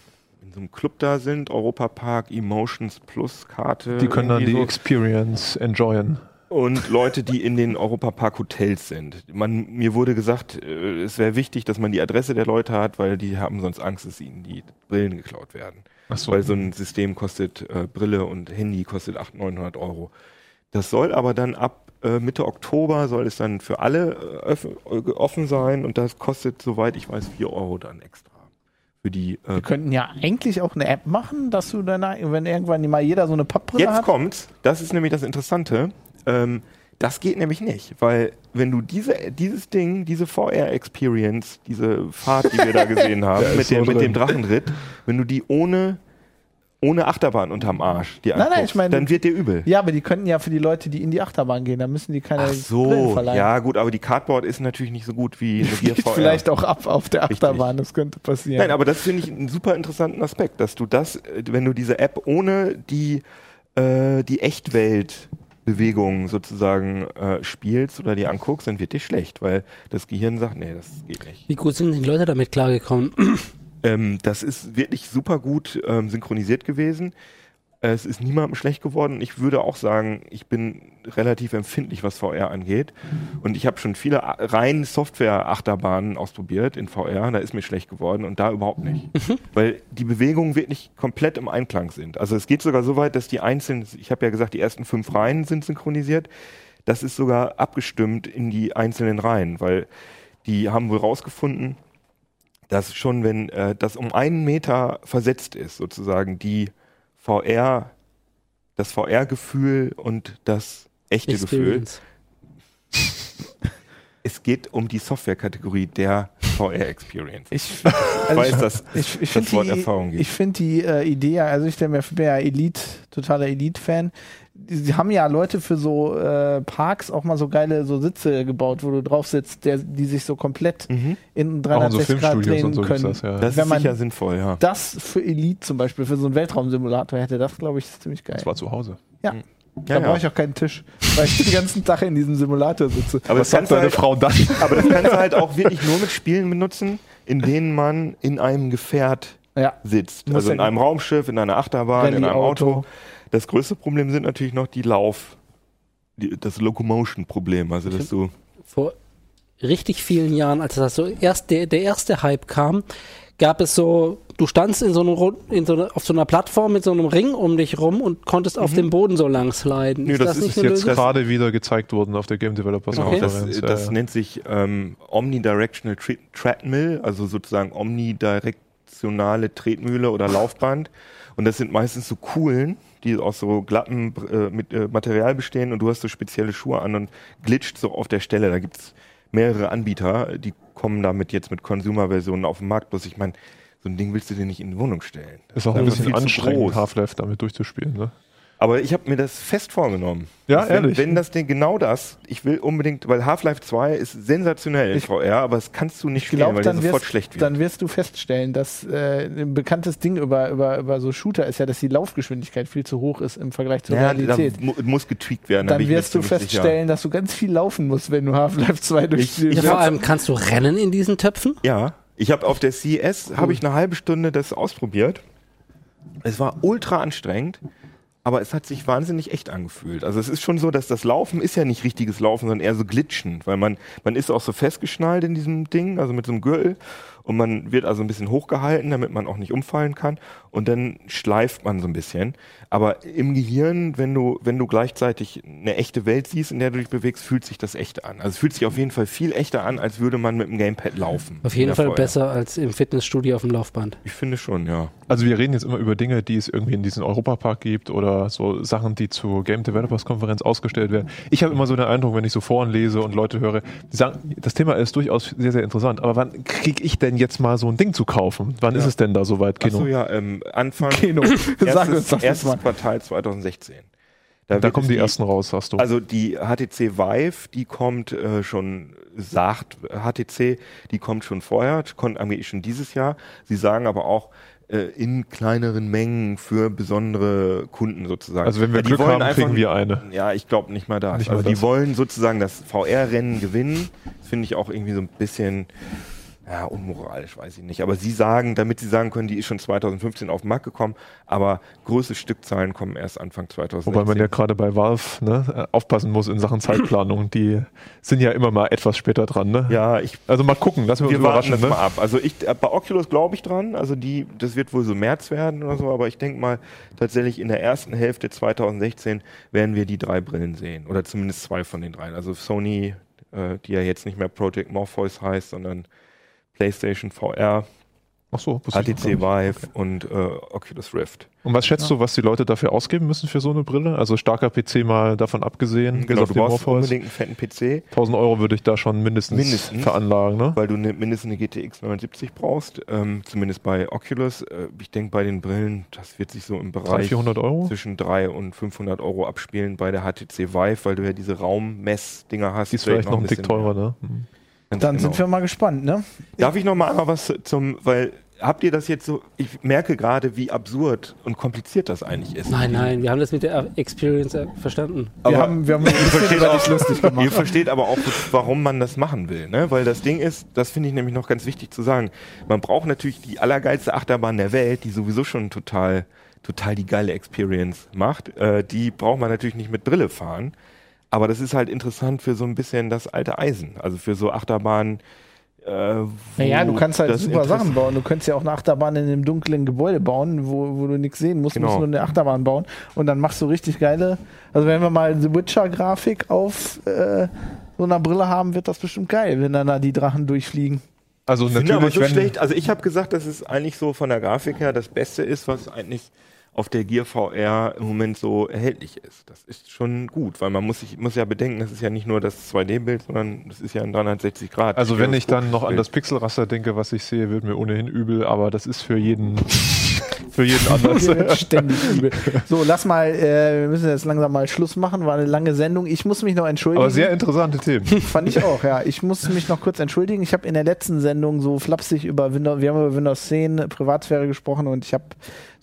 so einem Club da sind, Europa Park Emotions Plus Karte. Die können dann die so. Experience enjoyen. und Leute, die in den Europa Park Hotels sind. Man, mir wurde gesagt, äh, es wäre wichtig, dass man die Adresse der Leute hat, weil die haben sonst Angst, dass ihnen die Brillen geklaut werden. Ach so. Weil so ein System kostet, äh, Brille und Handy kostet 800, 900 Euro. Das soll aber dann ab äh, Mitte Oktober soll es dann für alle äh, offen sein und das kostet, soweit ich weiß, 4 Euro dann extra. Für die, äh, Wir könnten ja eigentlich auch eine App machen, dass du dann, wenn irgendwann mal jeder so eine Pappbrille Jetzt hat. kommt's, das ist nämlich das Interessante. Ähm, das geht nämlich nicht, weil wenn du diese, dieses Ding, diese VR-Experience, diese Fahrt, die wir da <laughs> gesehen haben, mit, dem, mit dem Drachenritt, wenn du die ohne, ohne Achterbahn unterm Arsch dir Nein, nein, ich meine- dann wird dir übel. Ja, aber die könnten ja für die Leute, die in die Achterbahn gehen, da müssen die keine Ach Brillen so, verleihen. ja gut, aber die Cardboard ist natürlich nicht so gut wie eine <laughs> Gear Geht VR. vielleicht auch ab auf der Richtig. Achterbahn, das könnte passieren. Nein, aber das finde ich einen super interessanten Aspekt, dass du das, äh, wenn du diese App ohne die, äh, die Echtweltbewegung sozusagen äh, spielst oder die anguckst, dann wird dir schlecht, weil das Gehirn sagt, nee, das geht nicht. Wie gut sind die Leute damit klargekommen? Ähm, das ist wirklich super gut ähm, synchronisiert gewesen. Es ist niemandem schlecht geworden. Ich würde auch sagen, ich bin relativ empfindlich, was VR angeht. Und ich habe schon viele rein Software-Achterbahnen ausprobiert in VR. Da ist mir schlecht geworden und da überhaupt nicht. Weil die Bewegungen wirklich komplett im Einklang sind. Also es geht sogar so weit, dass die einzelnen, ich habe ja gesagt, die ersten fünf Reihen sind synchronisiert. Das ist sogar abgestimmt in die einzelnen Reihen, weil die haben wohl rausgefunden, dass schon wenn äh, das um einen Meter versetzt ist, sozusagen die VR, das VR-Gefühl und das echte Gefühl. Experience. Es geht um die Software-Kategorie der VR-Experience. ich, <laughs> also weiß, dass ich, ich das finde Wort die, Erfahrung gibt. ich find die äh, Idee, also ich bin ja Elite, totaler Elite-Fan. Die- Sie haben ja Leute für so äh, Parks auch mal so geile so Sitze gebaut, wo du drauf sitzt, der, die sich so komplett Mhm. in Auch in so 360 Grad drehen und so können. das, ja. Das Wenn ist sicher sinnvoll, ja. Das für Elite zum Beispiel, für so einen Weltraumsimulator hätte das, glaube ich, ziemlich geil. Das war zu Hause. Ja. Ja, da brauche ja. ich auch keinen Tisch, weil ich den ganzen Tag in diesem Simulator sitze. Aber Was das kannst sagt du deine halt, Frau dann? <laughs> aber das kannst du halt auch wirklich nur mit Spielen benutzen, in denen man in einem Gefährt Ja. sitzt. Muss Also in einem Raumschiff, in einer Achterbahn, in einem Rallye-Auto. Auto. Das größte Problem sind natürlich noch die Lauf, die, das Locomotion-Problem. Also dass du Vor richtig vielen Jahren, als das so erst der, der erste Hype kam, gab es so, du standst in so einem, in so einer, auf so einer Plattform mit so einem Ring um dich rum und konntest auf dem Boden so lang sliden. Nö, das ist nicht Ist eine jetzt Lösung? gerade wieder gezeigt worden auf der Game Developers Genau, Okay. das, Konferenz. das Ja, ja. nennt sich ähm, Omnidirectional Tre Treadmill, also sozusagen omnidirektionale Tretmühle oder Laufband. Und das sind meistens so Kuhlen, die aus so glatten äh, mit, äh, Material bestehen und du hast so spezielle Schuhe an und glitscht so auf der Stelle. Da gibt's mehrere Anbieter, die kommen damit jetzt mit Consumer-Versionen auf den Markt. Bloß ich meine, so ein Ding willst du dir nicht in die Wohnung stellen. Das Ist auch ein bisschen anstrengend. Half-Life damit durchzuspielen. Ne? Aber ich habe mir das fest vorgenommen. Ja, wenn, ehrlich? Wenn das Ding genau das, ich will unbedingt, weil Half-Life 2 ist sensationell Ich- VR, aber das kannst du nicht Ich spielen, glaube, weil dann, sofort wirst- schlecht wird. dann wirst du feststellen, dass äh, ein bekanntes Ding über, über, über so Shooter ist ja, dass die Laufgeschwindigkeit viel zu hoch ist im Vergleich zur ja, Realität. mu muss getweakt werden. da Dann wirst du ziemlich sicher. feststellen, dass du ganz viel laufen musst, wenn du Half-Life 2 durch Ich- Ja, vor allem kannst du rennen in diesen Töpfen? Ja, ich habe auf der CES habe ich eine halbe Stunde das ausprobiert. Es war ultra anstrengend, aber es hat sich wahnsinnig echt angefühlt. Also es ist schon so, dass das Laufen ist ja nicht richtiges Laufen, sondern eher so glitschen, weil man man ist auch so festgeschnallt in diesem Ding, also mit so einem Gürtel und man wird also ein bisschen hochgehalten, damit man auch nicht umfallen kann und dann schleift man so ein bisschen. Aber im Gehirn, wenn du wenn du gleichzeitig eine echte Welt siehst, in der du dich bewegst, fühlt sich das echt an. Also es fühlt sich auf jeden Fall viel echter an, als würde man mit dem Gamepad laufen. Auf jeden Fall VR. besser als im Fitnessstudio auf dem Laufband. Ich finde schon, ja. Also wir reden jetzt immer über Dinge, die es irgendwie in diesem Europapark gibt oder so Sachen, die zur Game Developers Konferenz ausgestellt werden. Ich habe immer so den Eindruck, wenn ich so Foren lese und Leute höre, die sagen, das Thema ist durchaus sehr, sehr interessant, aber wann kriege ich denn jetzt mal so ein Ding zu kaufen? Wann ist es denn da soweit, Kino? Achso, ja, ähm, Anfang Kino. <laughs> Sag erstes, uns doch das erstes mal. Quartal 2016. da wird kommen es die, ersten raus, hast du. Also die HTC Vive, die kommt äh, schon, sagt HTC, die kommt schon vorher, kommt eigentlich schon dieses Jahr. Sie sagen aber auch, äh, in kleineren Mengen für besondere Kunden sozusagen. Also wenn wir Ja, die Glück wollen haben, kriegen wir eine. Ja, ich glaube nicht mal das. Nicht mal also die das. wollen sozusagen das VR-Rennen gewinnen. Das finde ich auch irgendwie so ein bisschen ja, unmoralisch, weiß ich nicht. Aber sie sagen, damit sie sagen können, die ist schon 2015 auf den Markt gekommen, aber größte Stückzahlen kommen erst Anfang 2016. Wobei man ja gerade bei Valve ne, aufpassen muss in Sachen Zeitplanung. Die sind ja immer mal etwas später dran. Ne? ja, ich Also mal gucken, lassen wir uns wir warten überraschen. das Ne? mal ab. Also ich, äh, bei Oculus glaube ich dran. Also die, das wird wohl so März werden oder so. Aber ich denke mal, tatsächlich in der ersten Hälfte 2016 werden wir die drei Brillen sehen. Oder zumindest zwei von den dreien. Also Sony, äh, die ja jetzt nicht mehr Project Morpheus heißt, sondern PlayStation VR, Ach so, noch HTC Vive und äh, Oculus Rift. Und was schätzt du, was die Leute dafür ausgeben müssen für so eine Brille? Also starker PC mal davon abgesehen, Genau, du brauchst Morpheus. unbedingt einen fetten PC, 1000 Euro würde ich da schon mindestens, Mindestens. veranlagen. Ne? weil du ne, mindestens eine GTX 970 brauchst. Ähm, zumindest bei Oculus. Äh, ich denke bei den Brillen, das wird sich so im 300, Bereich 400 Euro? zwischen 3 und 500 Euro abspielen bei der HTC Vive, weil du ja diese Raummessdinger hast. Die ist vielleicht noch ein Tick bisschen teurer, mehr. ne? Hm. Ganz Dann genau. sind wir mal gespannt, ne? Darf ich noch mal einmal was zum, weil habt ihr das jetzt so, ich merke gerade, wie absurd und kompliziert das eigentlich ist. Nein, nein, wir haben das mit der Experience äh, verstanden. Wir Aber haben, wir haben uns ein bisschen über dich lustig Ihr gemacht. versteht aber auch, warum man das machen will, ne? Weil das Ding ist, das finde ich nämlich noch ganz wichtig zu sagen. Man braucht natürlich die allergeilste Achterbahn der Welt, die sowieso schon total, total die geile Experience macht. Äh, die braucht man natürlich nicht mit Brille fahren. Aber das ist halt interessant für so ein bisschen das alte Eisen. Also für so Achterbahnen. Äh, wo Naja, du kannst halt super Sachen bauen. Du könntest ja auch eine Achterbahn in einem dunklen Gebäude bauen, wo, wo du nichts sehen musst. Du Genau. musst nur eine Achterbahn bauen. Und dann machst du richtig geile. Also, wenn wir mal The Witcher-Grafik auf äh, so einer Brille haben, wird das bestimmt geil, wenn dann da die Drachen durchfliegen. Also Ich finde aber natürlich, so wenn, schlecht. Also ich habe gesagt, dass es eigentlich so von der Grafik her das Beste ist, was eigentlich auf der Gear VR im Moment so erhältlich ist. Das ist schon gut, weil man muss sich muss ja bedenken, das ist ja nicht nur das 2D-Bild, sondern das ist ja ein 360 Grad. also wenn ich dann noch an das Pixelraster denke, was ich sehe, wird mir ohnehin übel, aber das ist für jeden, <laughs> für jeden anders. <laughs> Ständig übel. So, lass mal, äh, wir müssen jetzt langsam mal Schluss machen. War eine lange Sendung. Ich muss mich noch entschuldigen. aber sehr interessante Themen. <laughs> Fand ich auch, ja. Ich muss mich noch kurz entschuldigen. Ich habe in der letzten Sendung so flapsig über Windows, wir haben über Windows 10 Privatsphäre gesprochen und ich habe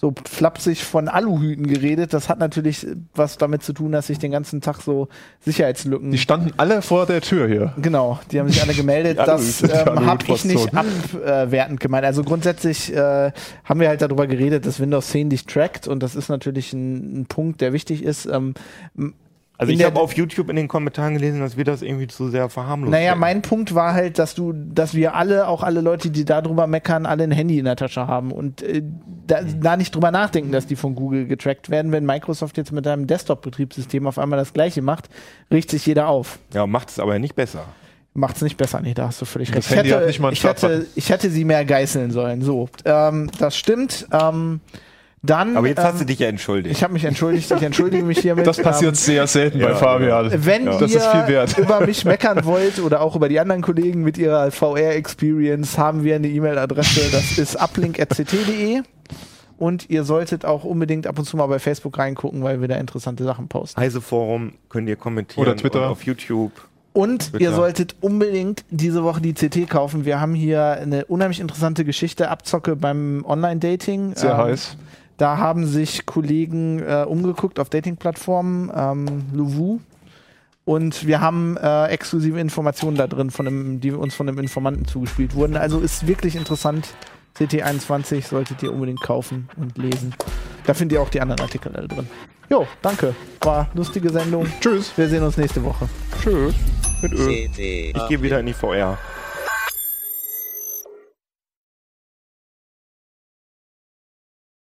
so flapsig von Aluhüten geredet. Das hat natürlich was damit zu tun, dass ich den ganzen Tag so Sicherheitslücken. Die standen alle vor der Tür hier. Genau, die haben sich alle gemeldet. <laughs> Das ähm, habe ich nicht abwertend gemeint. Also grundsätzlich äh, haben wir halt darüber geredet, dass Windows 10 dich trackt und das ist natürlich ein, ein Punkt, der wichtig ist. Ähm, Also in ich habe auf YouTube in den Kommentaren gelesen, dass wir das irgendwie zu sehr verharmlosen. Naja, mein Punkt war halt, dass du, dass wir alle, auch alle Leute, die da drüber meckern, alle ein Handy in der Tasche haben und äh, da, da nicht drüber nachdenken, dass die von Google getrackt werden. Wenn Microsoft jetzt mit einem Desktop-Betriebssystem auf einmal das gleiche macht, riecht sich jeder auf. Ja, macht es aber nicht besser. Macht's nicht besser, nee, da hast du völlig Das recht. Handy hat nicht mal einen ich, hätte, ich hätte sie mehr geißeln sollen. So, ähm, das stimmt. Ähm, dann, Aber jetzt ähm, hast du dich ja entschuldigt. ich habe mich entschuldigt, ich entschuldige mich hiermit. Das passiert sehr selten bei ja, Fabian. Wenn das ihr ist viel wert. <laughs> über mich meckern wollt oder auch über die anderen Kollegen mit ihrer VR-Experience, haben wir eine E-Mail-Adresse, das ist uplink.ct.de. Und ihr solltet auch unbedingt ab und zu mal bei Facebook reingucken, weil wir da interessante Sachen posten. Heise Forum könnt ihr kommentieren Oder Twitter. und auf YouTube. Und Twitter. ihr solltet unbedingt diese Woche die CT kaufen. Wir haben hier eine unheimlich interessante Geschichte, Abzocke beim Online-Dating. Sehr Ähm, heiß. Da haben sich Kollegen äh, umgeguckt auf Dating-Plattformen, ähm, Luvu. Und wir haben äh, exklusive Informationen da drin, von einem, die uns von einem Informanten zugespielt wurden. Also ist wirklich interessant. CT21 solltet ihr unbedingt kaufen und lesen. Da findet ihr auch die anderen Artikel alle drin. Jo, danke. War lustige Sendung. Tschüss. Wir sehen uns nächste Woche. Tschüss. Mit Öl. CT Ich gehe wieder in die VR.